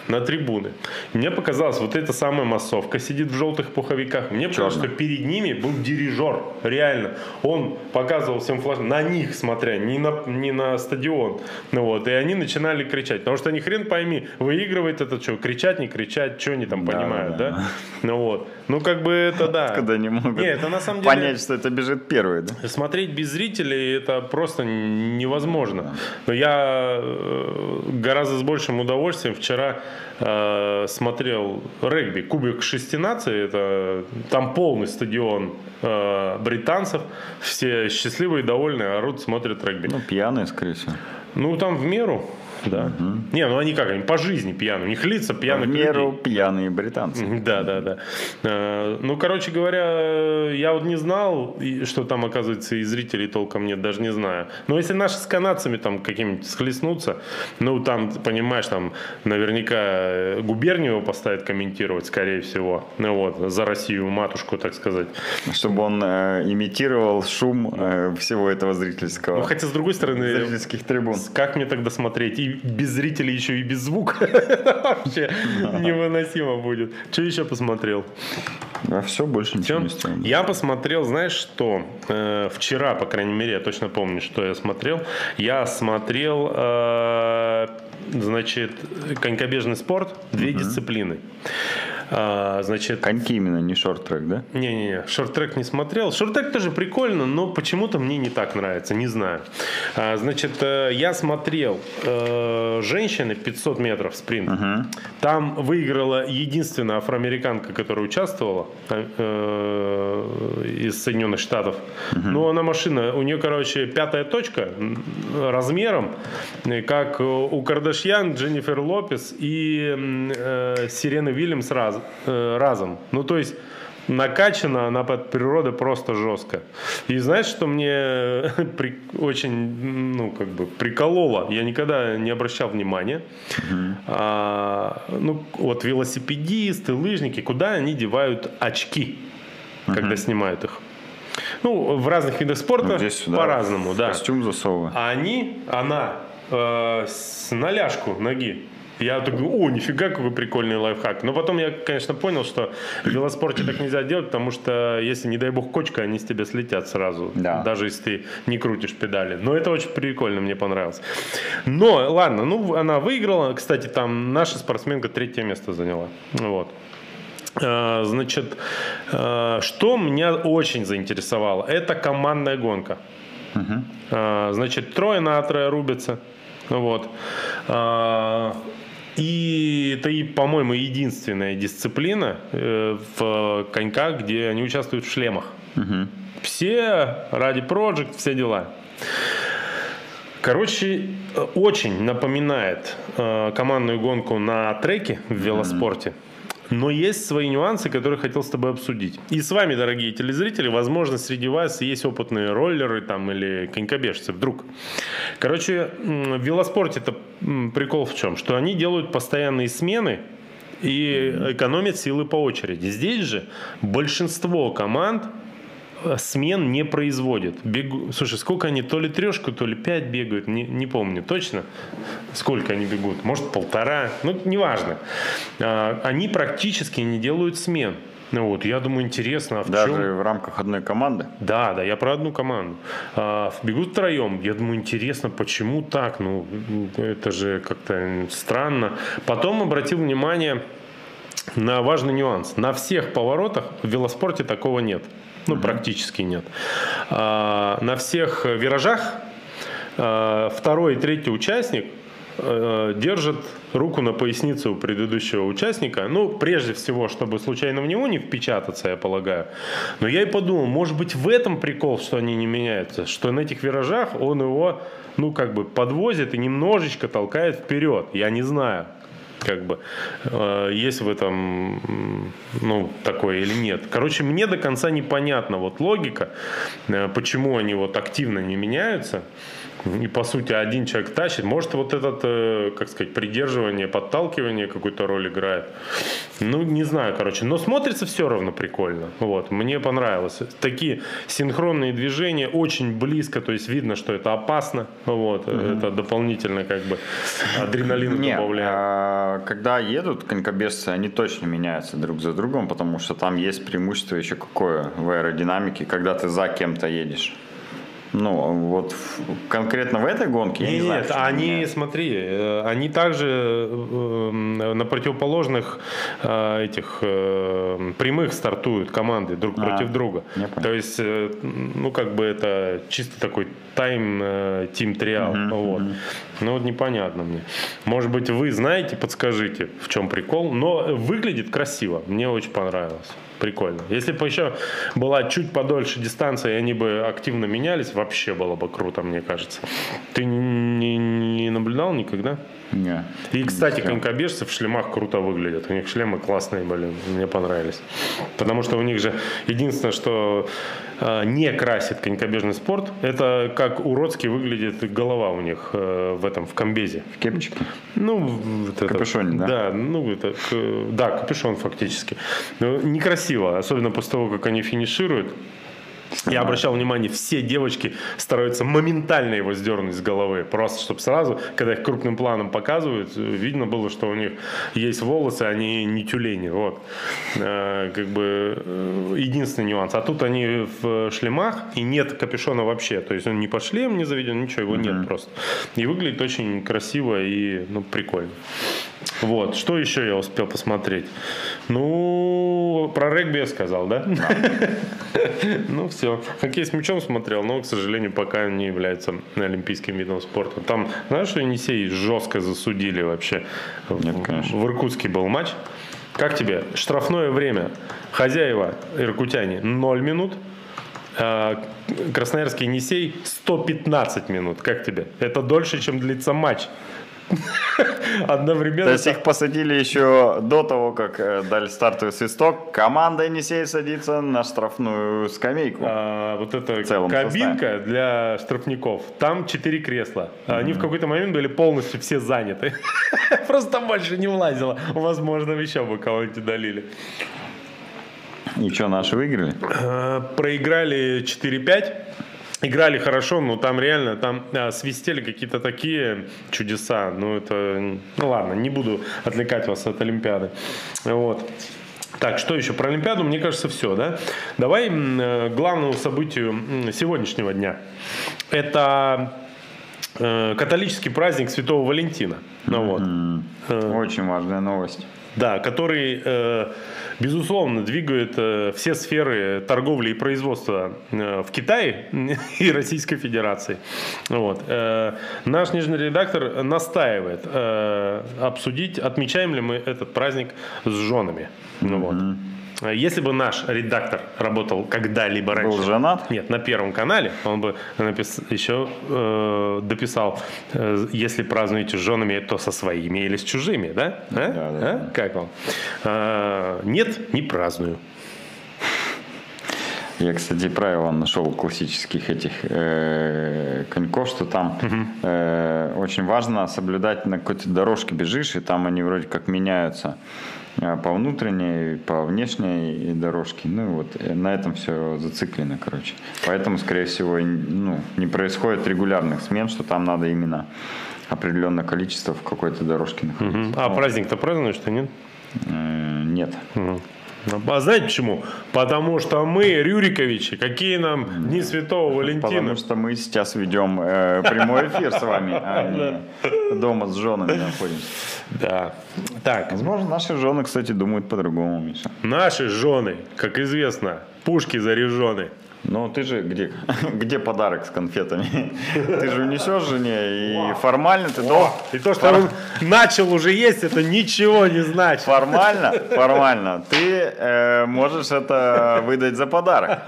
на трибуны. И Мне показалось, вот эта самая массовка сидит в желтых пуховиках. Мне показалось, что перед ними был дирижер. Реально. Он показывал всем флаж, на них смотря, не на, не на стадион. Ну вот. И они начинали кричать. Потому что они хрен пойми, выигрывает это что, кричать, не кричать, что они там Да, понимают, да, да? Ну вот. Ну как бы это да. <laughs> Когда не могут Не, это на самом деле- понять, что это бежит первый, да? Смотреть без зрителей это просто невозможно. Но я э, гораздо с большим удовольствием вчера э, смотрел регби. Кубик шести наций. Это там полный стадион э, британцев. Все счастливые, довольные, орут, смотрят регби. Ну, пьяные, скорее всего. Ну, там в меру. Да. Не, ну они как, они по жизни пьяные. У них лица В пьяных меру людей. пьяные британцы. Да, да, да. Э, Ну, короче говоря, я вот не знал, что там, оказывается, и зрителей толком нет, даже не знаю. Но если наши с канадцами там каким-нибудь схлестнутся, ну, там, понимаешь, там наверняка э, губернию его поставят комментировать, скорее всего. Ну, вот, за Россию, матушку, так сказать. Чтобы он э, имитировал шум э, всего этого зрительского. Ну, хотя, с другой стороны, зрительских трибун. как мне тогда смотреть? И без зрителей еще и без звука. <laughs> Вообще невыносимо будет. Что еще посмотрел? А все, больше ничего не сделано. Я посмотрел, знаешь что? Э, вчера, по крайней мере, я точно помню, что я смотрел. Я смотрел, э, значит, конькобежный спорт, две дисциплины. А, значит, Коньки именно, не шорт-трек, да? не-не-не, шорт-трек не смотрел. Шорт-трек тоже прикольно, но почему-то мне не так нравится, не знаю. А, значит, э, я смотрел э, женщины 500 метров спринт. Там выиграла единственная афроамериканка, которая участвовала э, из Соединенных Штатов. Ну, она машина, у нее, короче, пятая точка размером, как у Кардашьян, Дженнифер Лопес и э, Сирены Вильямс разом. Раз, э, разом. Ну, то есть накачана она под природой просто жестко. И знаешь, что мне <laughs> при, очень, ну, как бы прикололо? Я никогда не обращал внимания. А, ну, вот велосипедисты, лыжники, куда они девают очки, когда снимают их? Ну, в разных видах спорта ну, здесь, по-разному, да. Костюм засовываю. А они, она э, с наляжку ноги я такой, о, нифига, какой прикольный лайфхак. Но потом я, конечно, понял, что в велоспорте так нельзя делать, потому что если, не дай бог, кочка, они с тебя слетят сразу. Да. Даже если ты не крутишь педали. Но это очень прикольно, мне понравилось. Но, ладно, ну, она выиграла. Кстати, там наша спортсменка третье место заняла. Вот. А, значит, а, что меня очень заинтересовало, это командная гонка. Угу. Значит, трое на трое рубятся. Вот. И это, и, по-моему, единственная дисциплина э, в коньках, где они участвуют в шлемах. Угу. Все ради Project, все дела. Короче, очень напоминает э, командную гонку на треке в велоспорте. Mm-hmm. Но есть свои нюансы, которые хотел с тобой обсудить. И с вами, дорогие телезрители, возможно, среди вас есть опытные роллеры там или конькобежцы вдруг. Короче, в велоспорте это прикол в чем? Что они делают постоянные смены и экономят силы по очереди. Здесь же большинство команд смен не производят. Бегу... Слушай, сколько они, то ли трешку, то ли пять бегают, не, не помню точно, сколько они бегут, может полтора, ну, неважно. А, они практически не делают смен. Ну вот, я думаю, интересно, а в Даже чем? в рамках одной команды? Да, да, я про одну команду. А, бегут втроем. Я думаю, интересно, почему так? Ну, это же как-то странно. Потом обратил внимание на важный нюанс. На всех поворотах в велоспорте такого нет. Ну, угу. практически нет. А, на всех виражах а, второй и третий участник а, держит руку на пояснице у предыдущего участника. Ну, прежде всего, чтобы случайно в него не впечататься, я полагаю. Но я и подумал, может быть, в этом прикол, что они не меняются, что на этих виражах он его, ну, как бы подвозит и немножечко толкает вперед. Я не знаю как бы э, есть в этом ну такое или нет. Короче, мне до конца непонятна вот логика, э, почему они вот активно не меняются. И по сути один человек тащит. Может вот этот, э, как сказать, придерживание, подталкивание какую-то роль играет. Ну, не знаю, короче. Но смотрится все равно прикольно. Вот, мне понравилось. Такие синхронные движения очень близко, то есть видно, что это опасно. Вот, угу. это дополнительно как бы адреналин Нет, добавляет. А, когда едут конькобежцы, они точно меняются друг за другом, потому что там есть преимущество еще какое в аэродинамике, когда ты за кем-то едешь. Ну, вот конкретно в этой гонке я не, знаю. Нет, они, меня. смотри, э, они также э, на противоположных э, этих прямых стартуют команды друг а, против друга. То есть, ну, как бы это чисто такой тайм тим триал. Угу, вот. Угу. Ну, вот непонятно мне. Может быть, вы знаете, подскажите, в чем прикол. Но выглядит красиво. Мне очень понравилось прикольно. Если бы еще была чуть подольше дистанция, и они бы активно менялись, вообще было бы круто, мне кажется. Ты не, не наблюдал никогда? Не. И, кстати, конькобежцы в шлемах круто выглядят. У них шлемы классные были, мне понравились. Потому что у них же единственное, что не красит конькобежный спорт, это как уродски выглядит голова у них э, в этом, в комбезе. В кепчике? Ну, вот это, Капюшоне, да? Да, ну, это, да, капюшон фактически. Но некрасиво, особенно после того, как они финишируют. Я обращал внимание, все девочки стараются моментально его сдернуть с головы. Просто, чтобы сразу, когда их крупным планом показывают, видно было, что у них есть волосы, они не тюлени. Вот. Э, как бы э, единственный нюанс. А тут они в шлемах, и нет капюшона вообще. То есть он не по шлем не заведен, ничего, его mm-hmm. нет просто. И выглядит очень красиво и ну, прикольно. Вот. Что еще я успел посмотреть? Ну, про регби я сказал, да? <laughs> Ну, все. Хоккей с мячом смотрел, но, к сожалению, пока не является олимпийским видом спорта. Там, знаешь, что Енисей жестко засудили вообще. Нет, конечно. В Иркутске был матч. Как тебе? Штрафное время. Хозяева иркутяне 0 минут. А Красноярский Енисей 115 минут. Как тебе? Это дольше, чем длится матч. <laughs> Одновременно. То есть их посадили еще до того, как э, дали стартовый свисток. Команда Енисей садится на штрафную скамейку. А, вот эта кабинка для штрафников. Там четыре кресла. Они в какой-то момент были полностью все заняты. <laughs> Просто там больше не влазило. Возможно, еще бы кого-нибудь удалили. И что, наши выиграли? Э, Проиграли 4-5. Играли хорошо, но там реально там а, свистели какие-то такие чудеса. Ну, это. Ну ладно, не буду отвлекать вас от Олимпиады. Вот. Так, что еще про Олимпиаду? Мне кажется, все, да? Давай э, главному событию сегодняшнего дня. Это э, католический праздник Святого Валентина. Ну, вот. Э, Очень важная новость. Да, который, э, безусловно, двигает э, все сферы торговли и производства э, в Китае <laughs> и Российской Федерации. Вот. Э, Наш нижний редактор настаивает э, обсудить, отмечаем ли мы этот праздник с женами. Ну, вот. Э, Если бы наш редактор работал когда-либо раньше... Был женат? Нет, на Первом канале он бы напис... еще э, дописал, э, если празднуете с женами, то со своими или с чужими, да? А? Да, да, А? Как вам? А, нет, не праздную. Я, кстати, правило нашел классических этих э, коньков, что там э, очень важно соблюдать на какой-то дорожке бежишь, и там они вроде как меняются э, по внутренней, по внешней дорожке. Ну вот э, на этом все зациклено, короче. Поэтому, скорее всего, ну, не происходит регулярных смен, что там надо именно определенное количество в какой-то дорожке находиться. Мгм. А праздник-то празднуешь, что нет? Э, нет. Мгм. А знаете почему? Потому что мы, Рюриковичи, какие нам Дни Святого Валентина. Потому что мы сейчас ведем э, прямой эфир с вами, а <laughs> не дома с женами находимся. Да. Так, Возможно, наши жены, кстати, думают по-другому, Миша. наши жены, как известно, пушки заряжены. Ну, ты же где, <laughs> где подарок с конфетами? <laughs> Ты же унесешь жене, и формально ты должен... И то, что он начал уже есть, это ничего не значит. Формально, <laughs> формально, ты э, можешь это выдать за подарок.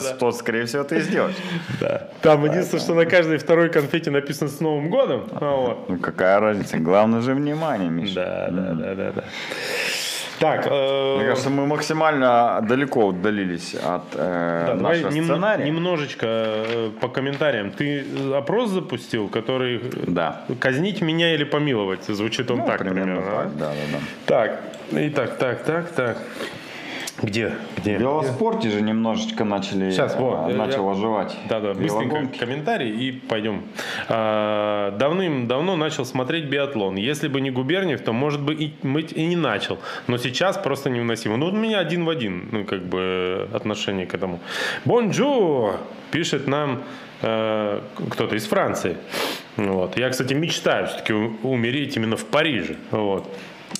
Что, скорее всего, ты и сделаешь. Да. Там единственное, что на каждой второй конфете написано с Новым годом. Вот. Ну, какая разница? Главное же внимание, Миша. Да, да, да, да, да. Так, э, Мне кажется, мы максимально далеко удалились от э, да, давай нашего нем- сценария. немножечко э, по комментариям. Ты опрос запустил, который Да. казнить меня или помиловать? Звучит он Ну, так примерно примерно. так, да, да, да. Так, и так, так, так, так. Где? Где? В велоспорте же немножечко начали, Сейчас, вот, э, я- начал я- оживать. Да, да, быстренько велогонки. комментарий и пойдем. А, Давным-давно начал смотреть биатлон. Если бы не Губерниев, то, может быть, и, быть, и не начал. Но сейчас просто невыносимо. Ну, у меня один в один, ну, как бы, отношение к этому. Bonjour! Пишет нам э, кто-то из Франции. Вот. Я, кстати, мечтаю все-таки умереть именно в Париже. Вот.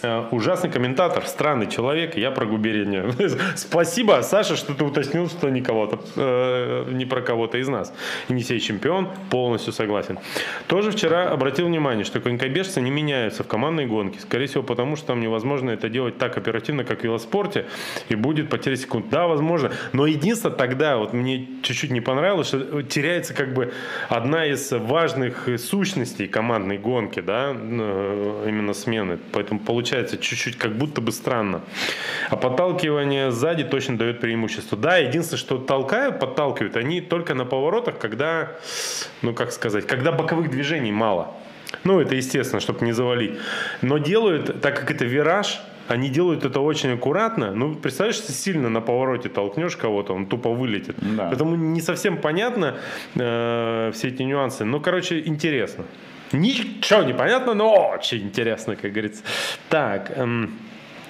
Э, Ужасный комментатор, странный человек, я про губернию. <laughs> Спасибо, Саша, что ты уточнил, что не кого-то, э, не про кого-то из нас. Енисей чемпион, полностью согласен. Тоже вчера обратил внимание, что конькобежцы не меняются в командной гонке. Скорее всего, потому что там невозможно это делать так оперативно, как в велоспорте, и будет потеря секунд. Да, возможно. Но единственное тогда, вот мне чуть-чуть не понравилось, что теряется как бы одна из важных сущностей командной гонки, да, э, именно смены. Поэтому получается чуть-чуть как будто бы странно. А подталкивание сзади точно дает преимущество. Да, единственное, что толкают, подталкивают, они только на поворотах, когда, ну как сказать, когда боковых движений мало. Ну, это естественно, чтобы не завалить. Но делают, так как это вираж, они делают это очень аккуратно. Ну, представляешь, если сильно на повороте толкнешь кого-то, он тупо вылетит. Да. Поэтому не совсем понятно э, все эти нюансы. Ну, короче, интересно. Ничего не понятно, но очень интересно, как говорится. Так, эм,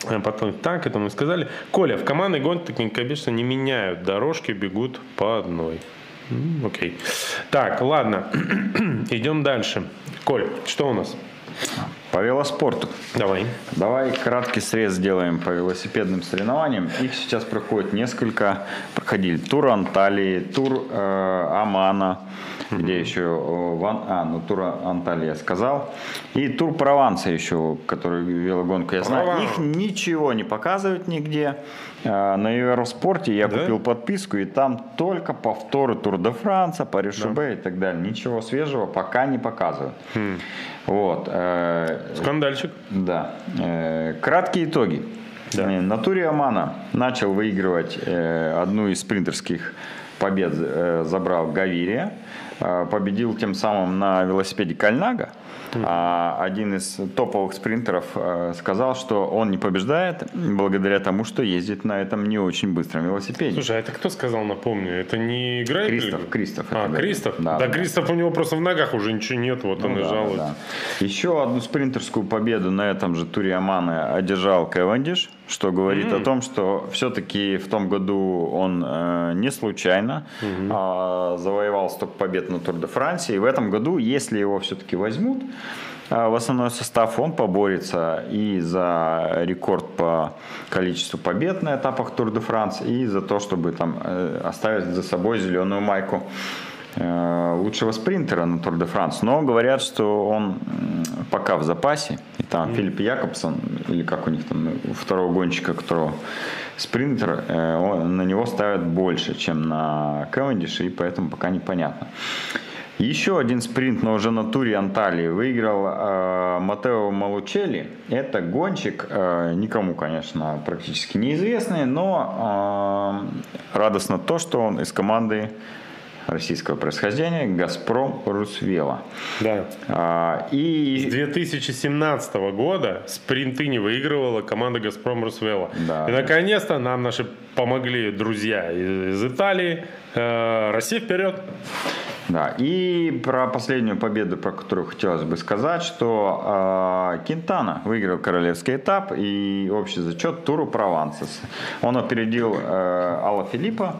а Потом, так, это мы сказали. Коля, в командной гонке, конечно, не меняют дорожки, бегут по одной. Окей. Так, ладно. <clears throat> Идем дальше. Коль, что у нас? По велоспорту. Давай. Давай краткий срез сделаем по велосипедным соревнованиям. Их сейчас проходит несколько. Проходили тур Анталии, тур э, Амана, где еще Ван, а, ну тур Анталии я сказал, и тур Прованса еще, который велогонка я знаю. Прованс. Их ничего не показывают нигде. А, На Евроспорте я Да? купил подписку, и там только повторы Тур де Франца, париж и так далее. Ничего свежего пока не показывают. Хм. Вот. э, Скандальчик. да. Э, Краткие итоги. Да. Э, На туре Омана начал выигрывать э, одну из спринтерских побед, э, забрал Гавирия. Э, Победил тем самым на велосипеде Кальнага. А один из топовых спринтеров э, сказал, что он не побеждает благодаря тому, что ездит на этом не очень быстром велосипеде. Слушай, а это кто сказал, напомню? Это не играет? Кристоф, Кристоф А, это. Кристоф? Да, Да, да. Кристоф у него просто в ногах уже ничего нет, вот он Ну и да, жалует. да. Еще одну спринтерскую победу на этом же туре Омана одержал Кевендиш, что говорит о том, что все-таки в том году он э, не случайно а, завоевал столько побед на Тур де Франции. И в этом году, если его все-таки возьмут а, в основной состав, он поборется и за рекорд по количеству побед на этапах Тур де Франс, и за то, чтобы там э, оставить за собой зеленую майку. э, лучшего спринтера на Тур де Франс. Но говорят, что он пока в запасе. И там Филипп Якобсон, или как у них там, второго гонщика, которого спринтер, э, он- на него ставят больше, чем на Кевендиша, и поэтому пока непонятно. Еще один спринт, но уже на туре Анталии выиграл э, Матео Малучелли. Это гонщик, э, никому, конечно, практически неизвестный, но э, радостно то, что он из команды российского происхождения «Газпром Русвела». Да. А, С и 2017 года спринты не выигрывала команда «Газпром Русвелла». Да. И наконец-то нам наши помогли друзья из, Италии. Э, Россия вперед! Да, и про последнюю победу, про которую хотелось бы сказать, что э, Кентана выиграл королевский этап и общий зачет туру Провансес. Он опередил э, Алла Филиппа,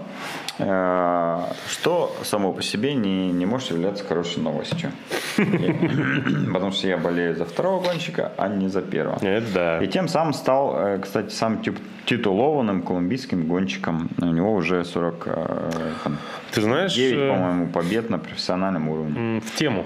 что само по себе не, не может являться хорошей новостью. Потому что я болею за второго гонщика, а не за первого. Это да. И тем самым стал, э, кстати, тип- титулованным колумбийским гонщиком. У него уже 49, Ты знаешь, э, по-моему, побед на профессиональном уровне. В тему.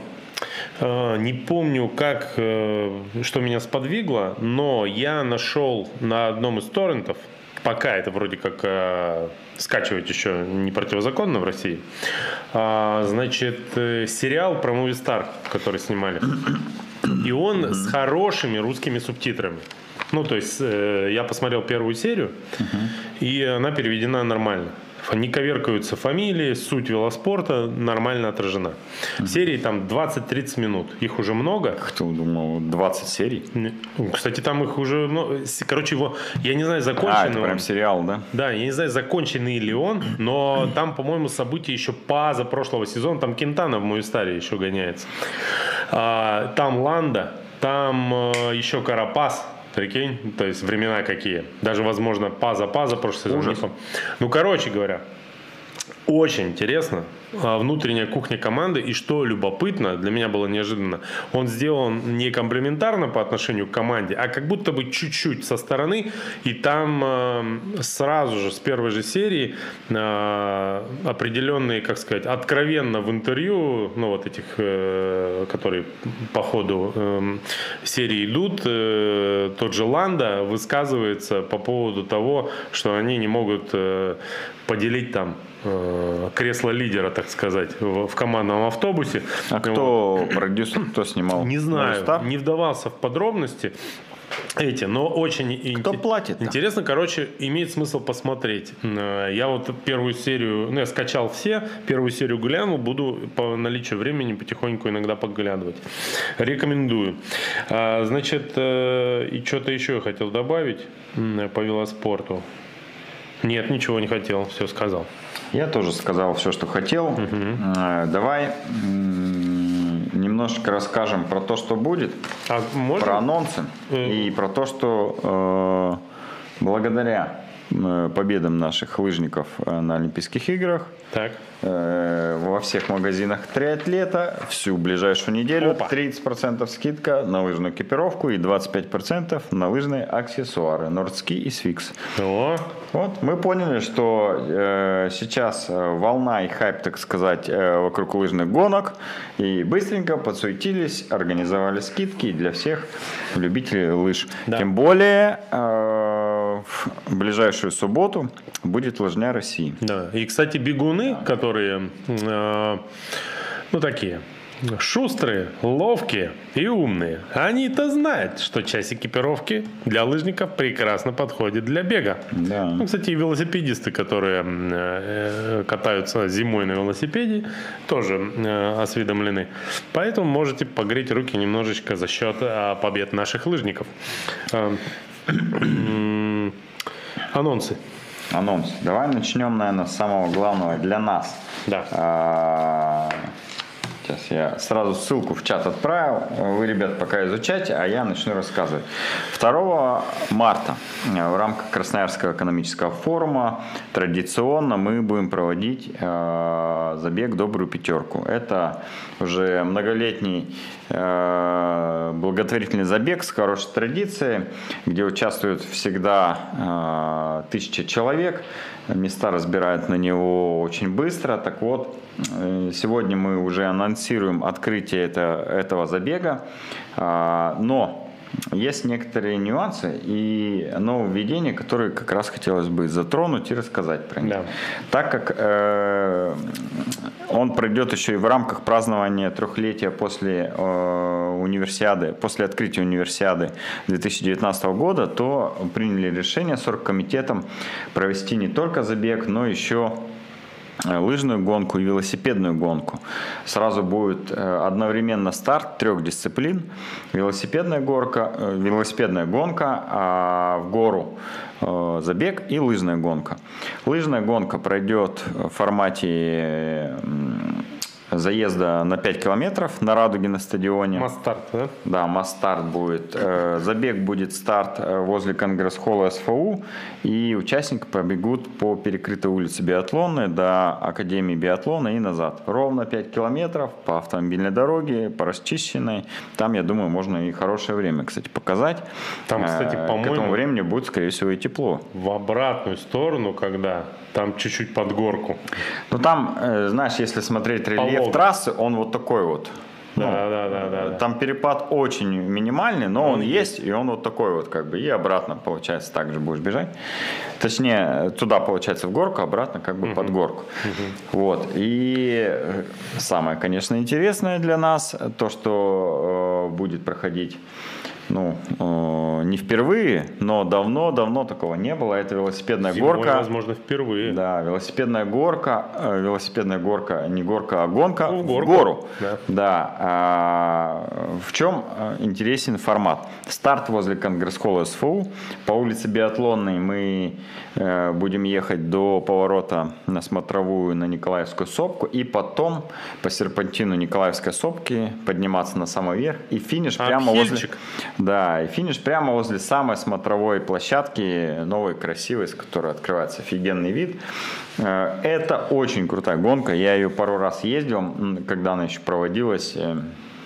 Э, Не помню, как, э, что меня сподвигло, но я нашел на одном из торрентов, пока это вроде как э, скачивать еще не противозаконно в России, а, значит, э, сериал про Movistar, который снимали. И он с хорошими русскими субтитрами. Ну, то есть, э, я посмотрел первую серию, и она переведена нормально. Не коверкаются фамилии, суть велоспорта нормально отражена. Серии там 20-30 минут. Их уже много. Кто думал, 20 серий? Не- Кстати, там их уже много. Короче, его, я не знаю, А, законченный это он. прям сериал, да? Да, я не знаю, законченный ли он, но там, по-моему, события еще поза прошлого сезона. Там Кентана в Моюстаре еще гоняется. А, там Ланда, там э, еще Карапас. Прикинь, то есть времена какие. Даже, возможно, паза-паза прошлый сезон. Ну, короче говоря, очень интересно. А, Внутренняя кухня команды. И что любопытно, для меня было неожиданно, он сделан не комплементарно по отношению к команде, а как будто бы чуть-чуть со стороны. И там э, сразу же с первой же серии э, определенные, как сказать, откровенно в интервью, ну вот этих, э, которые по ходу эм, серии идут, э, тот же Ланда высказывается по поводу того, что они не могут э, поделить там э, кресло лидера, так сказать, в, в командном автобусе. А Вот. кто продюсер, кто снимал? Не знаю, Movistar? не вдавался в подробности эти, но очень Кто инте- платит-то? интересно, короче, имеет смысл посмотреть. Э, Я вот первую серию, ну, я скачал все, первую серию глянул, буду по наличию времени потихоньку иногда поглядывать. Рекомендую. А, Значит, э, и что-то еще я хотел добавить по велоспорту. Нет, ничего не хотел, все сказал. Я тоже сказал все, что хотел. Э, Давай м, немножко расскажем про то, что будет, А можно? про анонсы Э. и про то, что э, благодаря победам наших лыжников э, на Олимпийских играх. Так. Э, Во всех магазинах триатлета всю ближайшую неделю Опа. 30% скидка на лыжную экипировку и 25% на лыжные аксессуары Нордски и Свикс. О, Вот, мы поняли, что э, сейчас э, волна и хайп, так сказать, э, вокруг лыжных гонок, и быстренько подсуетились, организовали скидки для всех любителей лыж. Да. Тем более э, в ближайшую субботу будет лыжня России. да. И, кстати, бегуны, которые, э, ну, такие, шустрые, ловкие и умные, они-то знают, что часть экипировки для лыжников прекрасно подходит для бега. Да. Ну, кстати, и велосипедисты, которые э, катаются зимой на велосипеде, тоже э, осведомлены. Поэтому можете погреть руки немножечко за счет э, побед наших лыжников. Анонсы. Анонс. Давай начнем, наверное, с самого главного для нас. Да. Я сразу ссылку в чат отправил. Вы, ребят, пока изучайте, а я начну рассказывать. 2 марта в рамках Красноярского экономического форума традиционно мы будем проводить э, забег «Добрую пятерку». Это уже многолетний э, благотворительный забег с хорошей традицией, где участвуют всегда э, тысяча человек. Места разбирают на него очень быстро. Так вот, э, сегодня мы уже анонсируем открытие это, этого забега. А, Но есть некоторые нюансы и нововведения, которые как раз хотелось бы затронуть и рассказать про них. Да. Так как э, он пройдет еще и в рамках празднования трехлетия после э, универсиады, после открытия универсиады 2019 года, то приняли решение с оргкомитетом провести не только забег, но еще лыжную гонку и велосипедную гонку. Сразу будет э, одновременно старт трех дисциплин. Велосипедная горка, э, велосипедная гонка, а в гору э, забег и лыжная гонка. Лыжная гонка пройдет в формате э, заезда на 5 километров на Радуге на стадионе. Мастарт, да? Да, масс-старт будет. Э, Забег будет старт э, возле Конгресс-холла СФУ, и участники побегут по перекрытой улице Биатлонной до Академии биатлона и назад. Ровно 5 километров по автомобильной дороге, по расчищенной. Там, я думаю, можно и хорошее время, кстати, показать. Там, кстати, Э, К по-моему- этому времени будет, скорее всего, и тепло. В обратную сторону, когда там чуть-чуть под горку. Ну, там, э, знаешь, если смотреть рельеф Полого. трассы, он вот такой вот. Ну, Да, да, да, да, да. Там перепад очень минимальный, но он есть, и он вот такой вот как бы. И обратно, получается, так же будешь бежать. Точнее, туда, получается, в горку, обратно как бы под горку. Вот. И э, самое, конечно, интересное для нас, то, что э, будет проходить ну, э, не впервые, но давно-давно такого не было. Это велосипедная Зимой, горка. возможно, впервые. Да, велосипедная горка, э, велосипедная горка, не горка, а гонка Ну, в в, гору. да. Да. а, в чем э, интересен формат? Старт возле Конгресс-холла СФУ. По улице Биатлонной мы э, будем ехать до поворота на Смотровую на Николаевскую сопку. И потом по серпантину Николаевской сопки подниматься на самый верх. И финиш прямо возле... Да, и финиш прямо возле самой смотровой площадки, новой, красивой, с которой открывается офигенный вид. Э, Это очень крутая гонка. Я ее пару раз ездил, когда она еще проводилась.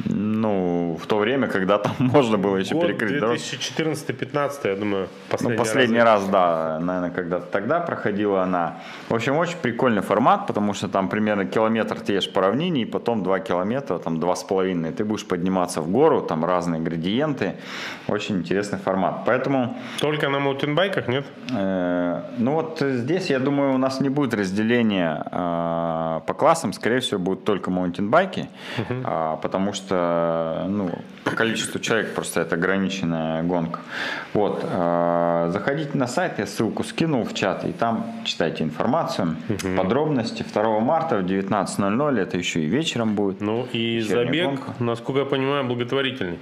Э, Ну, в то время, когда там <laughs> можно было еще Год перекрыть дорогу. 2014-15, я думаю, последний, Ну, последний раз. раз, да, наверное, когда-то тогда проходила она. В общем, очень прикольный формат, потому что там примерно километр ты едешь по равнине, и потом два километра, там два с половиной, ты будешь подниматься в гору, там разные градиенты. Очень интересный формат. Поэтому, Только на маутинбайках, нет? э, ну вот здесь, я думаю, у нас не будет разделения э, по классам, скорее всего, будут только маунтинбайки, а, потому что, ну, по количеству человек просто это ограниченная гонка. Вот, э, заходите на сайт, я ссылку скинул в чат, и там читайте информацию, подробности. 2 марта в 19.00, это еще и вечером будет. Ну и забег, гонка. насколько я понимаю, благотворительный.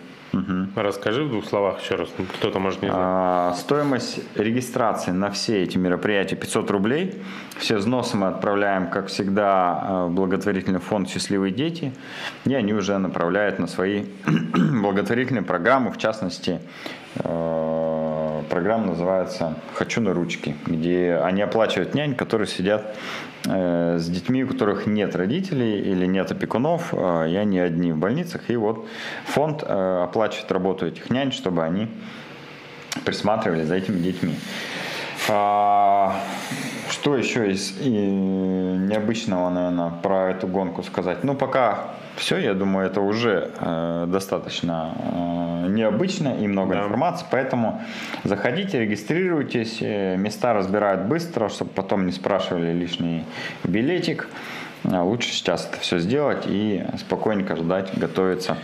Расскажи в двух словах еще раз. Кто-то может не знать. А, Стоимость регистрации на все эти мероприятия 500 рублей. Все взносы мы отправляем, как всегда, э, в благотворительный фонд «Счастливые дети». И они уже направляют на свои <clears throat> благотворительные программы, в частности, э, программа называется «Хочу на ручки», где они оплачивают нянь, которые сидят э, с детьми, у которых нет родителей или нет опекунов, э, и они одни в больницах. И вот фонд э, оплачивает работу этих нянь, чтобы они присматривали за этими детьми. А, что еще из необычного, наверное, про эту гонку сказать? Ну, пока все, я думаю, это уже э, достаточно э, необычно и много Да. информации, поэтому заходите, регистрируйтесь, э, места разбирают быстро, чтобы потом не спрашивали лишний билетик. А Лучше сейчас это все сделать и спокойненько ждать, готовиться.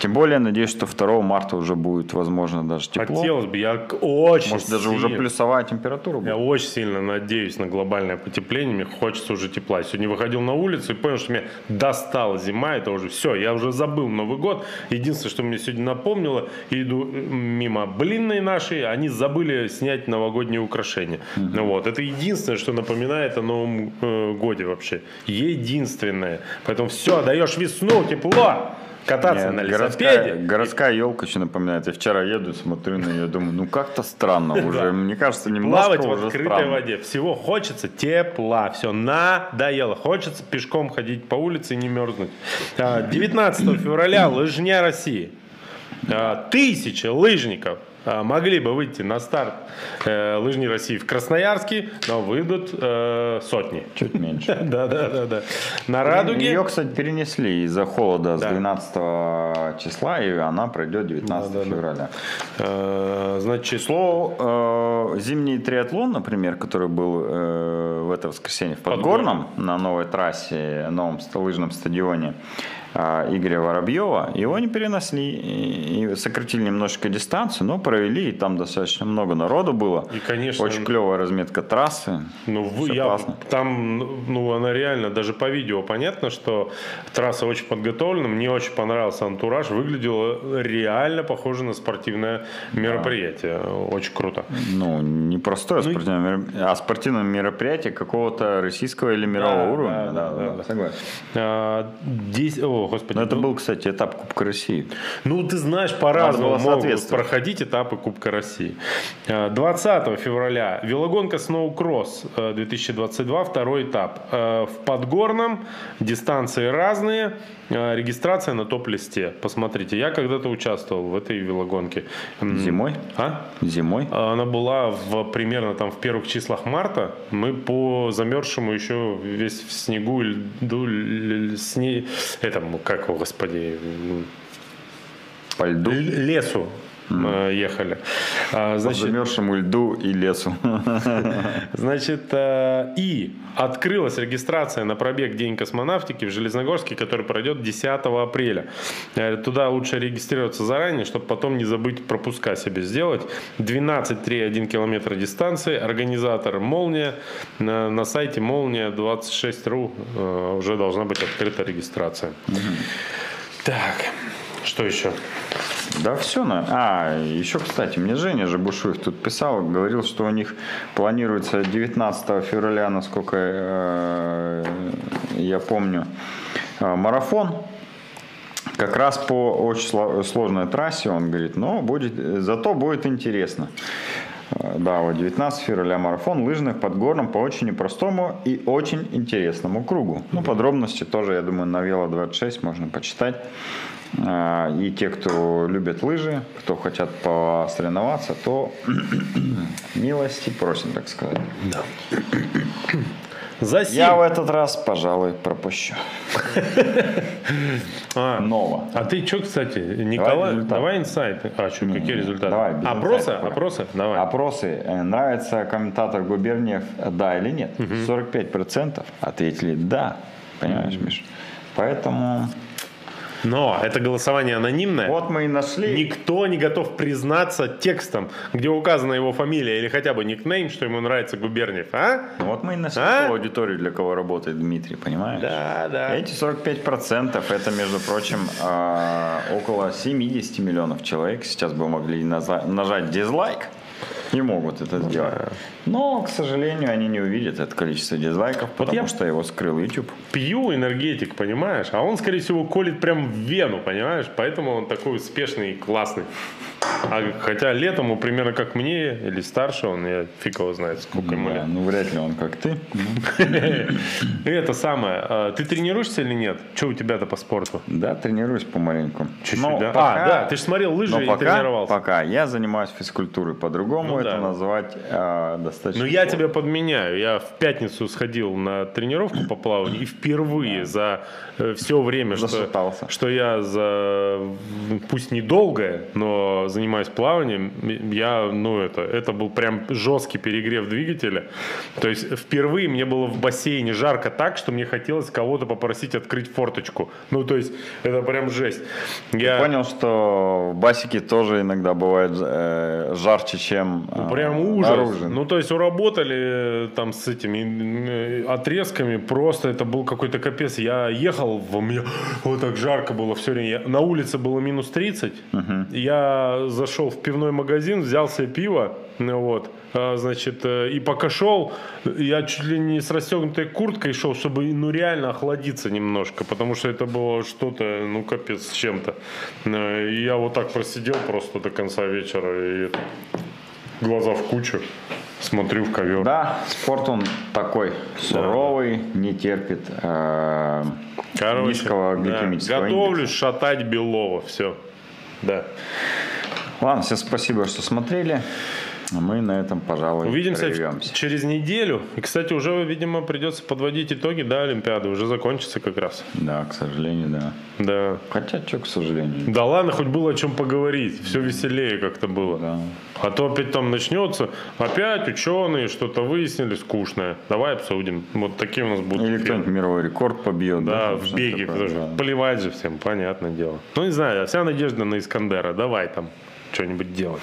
Тем более, надеюсь, что 2 марта уже будет, возможно, даже тепло. Хотелось бы, я очень Может, даже уже сильно- плюсовая температура будет. Я очень сильно надеюсь на глобальное потепление. Мне хочется уже тепла. Сегодня выходил на улицу и понял, что меня достала зима. Это уже все. Я уже забыл Новый год. Единственное, что мне сегодня напомнило, иду мимо блинной нашей, они забыли снять новогодние украшения. Ну Вот. Это единственное, что напоминает о Новом э, годе вообще. Единственное. Поэтому все, даешь весну, тепло. Кататься Нет, на городская, велосипеде. городская елка еще напоминает. Я вчера еду, смотрю на нее, думаю, ну как-то странно <laughs> уже. Мне кажется, немножко Плавать в уже открытой странно. воде. Всего хочется тепла. Все надоело. Хочется пешком ходить по улице и не мерзнуть. А, 19 февраля лыжня России. А, Тысячи лыжников а, могли бы выйти на старт э, лыжни России в Красноярске, но выйдут э, сотни. Чуть меньше. <laughs> Да, да, да, да. На радуге. Ее, кстати, перенесли из-за холода Да. с 12 числа, и она пройдет 19 Да, да, да. февраля. э, значит, Слово э, зимний триатлон, например, который был э, в это воскресенье в Подгорном на новой трассе, новом лыжном стадионе Игоря Воробьева, его не перенесли и, сократили немножко дистанцию, но провели, и там достаточно много народу было. И, конечно, Очень клевая разметка трассы. Ну, вы- я, классно. там, ну, она реально, даже по видео понятно, что трасса очень подготовлена. Мне очень понравился антураж. Выглядело реально похоже на спортивное мероприятие. Очень круто. Ну, не простое Ну, спортивное мероприятие, а спортивное мероприятие какого-то российского или мирового Да, уровня. да, да, да. согласен. А, десять- о, господи. Но это ну, был, кстати, этап Кубка России. Ну, ты знаешь, по-разному могут проходить этапы Кубка России. А, 20 февраля велогонка Сноукросс э, 2022, второй этап. Э, В Подгорном дистанции разные, э, регистрация на топ-листе. Посмотрите, я когда-то участвовал в этой велогонке. Зимой? А? Зимой? Она была в, примерно там в первых числах марта. Мы по замерзшему еще весь в снегу, и льду, сне... этому, как его, господи, По льду? Лесу э, ехали. А, По Значит, замерзшему льду и лесу. <laughs> значит, э, и открылась регистрация на пробег День космонавтики в Железногорске, который пройдет 10 апреля. Э, Туда лучше регистрироваться заранее, чтобы потом не забыть пропуска себе сделать. 12,3,1 километра дистанции. Организатор «Молния». На, на сайте «Молния26.ру» э, уже должна быть открыта регистрация. Так, что еще? Да все, на. А, еще, кстати, мне Женя же Бушуев тут писал, говорил, что у них планируется 19 февраля, насколько э, я помню, э, марафон. Как раз по очень сло- сложной трассе, он говорит, но будет, зато будет интересно. Э, Да, вот 19 февраля марафон лыжный в Подгорном по очень непростому и очень интересному кругу. Ну, подробности тоже, я думаю, на Вело 26 можно почитать. А, И те, кто любят лыжи, кто хотят посоревноваться, то <clears throat> милости просим, так сказать. За Я в этот раз, пожалуй, пропущу. А, Ново. А ты что, кстати, Николай, давай инсайты. А что, какие результаты? давай, Опросы? Опросы? Давай. Опросы. Э, Нравится комментатор Губерниев, да или нет? 45% ответили да. Понимаешь, Миш? Поэтому Но это голосование анонимное. вот мы и нашли. Никто не готов признаться текстом, где указана его фамилия или хотя бы никнейм, что ему нравится Губерниев. А? Вот мы и нашли А? аудиторию, для кого работает Дмитрий, понимаешь? Да, да. Эти 45% это, между прочим, а, около 70 миллионов человек сейчас бы могли нажать дизлайк и могут это сделать. Но, к сожалению, они не увидят это количество дизлайков, потому я- что его скрыл YouTube. Пью энергетик, понимаешь? А он, скорее всего, колет прям в вену, понимаешь? Поэтому он такой успешный и классный. А, хотя летом, он примерно как мне, или старше он, я фиг его знает, сколько ему лет. ну, вряд ли он как ты. <laughs> Это самое, а, ты тренируешься или нет? Что у тебя-то по спорту? Да, тренируюсь помаленьку. Чуть-чуть, да? А, да, ты же смотрел лыжи и тренировался. Пока я занимаюсь физкультурой, по-другому Ну это да. назвать э, достаточно. Ну, я тебя подменяю. Я в пятницу сходил на тренировку по плаванию и впервые за все время, что, что я за, пусть недолгое, но занимаюсь плаванием, я, ну, это, это был прям жесткий перегрев двигателя. То есть впервые мне было в бассейне жарко так, что мне хотелось кого-то попросить открыть форточку. Ну, то есть это прям жесть. Я Понял, что в басике тоже иногда бывает э, жарче, чем э, Прям ужас. наружу. Ну, то есть уработали э, там с этими э, отрезками, просто это был какой-то капец. Я ехал, у меня <gasps> вот так жарко было все время. Я- на улице было минус 30. Я зашел в пивной магазин, взял себе пиво, ну вот, а, значит, э, и пока шел, я чуть ли не с расстегнутой курткой шел, чтобы, ну, реально охладиться немножко, потому что это было что-то, ну, капец с чем-то. И я вот так просидел просто до конца вечера, и глаза в кучу, смотрю в ковер. Да, спорт он такой суровый, не терпит э, Короче, низкого да, гликемического готовлюсь шатать Белова, все. Да. Ладно, всем спасибо, что смотрели. Мы на этом, пожалуй, Увидимся прервемся. через неделю. И, кстати, уже, видимо, придется подводить итоги, да, Олимпиады. Уже закончится как раз. Да, к сожалению, да. Да. Хотя, что, к сожалению. Да ладно, хоть было о чем поговорить. Все веселее как-то было. Да. А то опять там начнется. Опять ученые что-то выяснили скучное. Давай обсудим. Вот такие у нас будут. Или кто-нибудь мировой рекорд побьет. Да, что-то в беге, такое, да. плевать же всем, понятное дело. Ну, не знаю, вся надежда на Искандера. Давай там что-нибудь делать.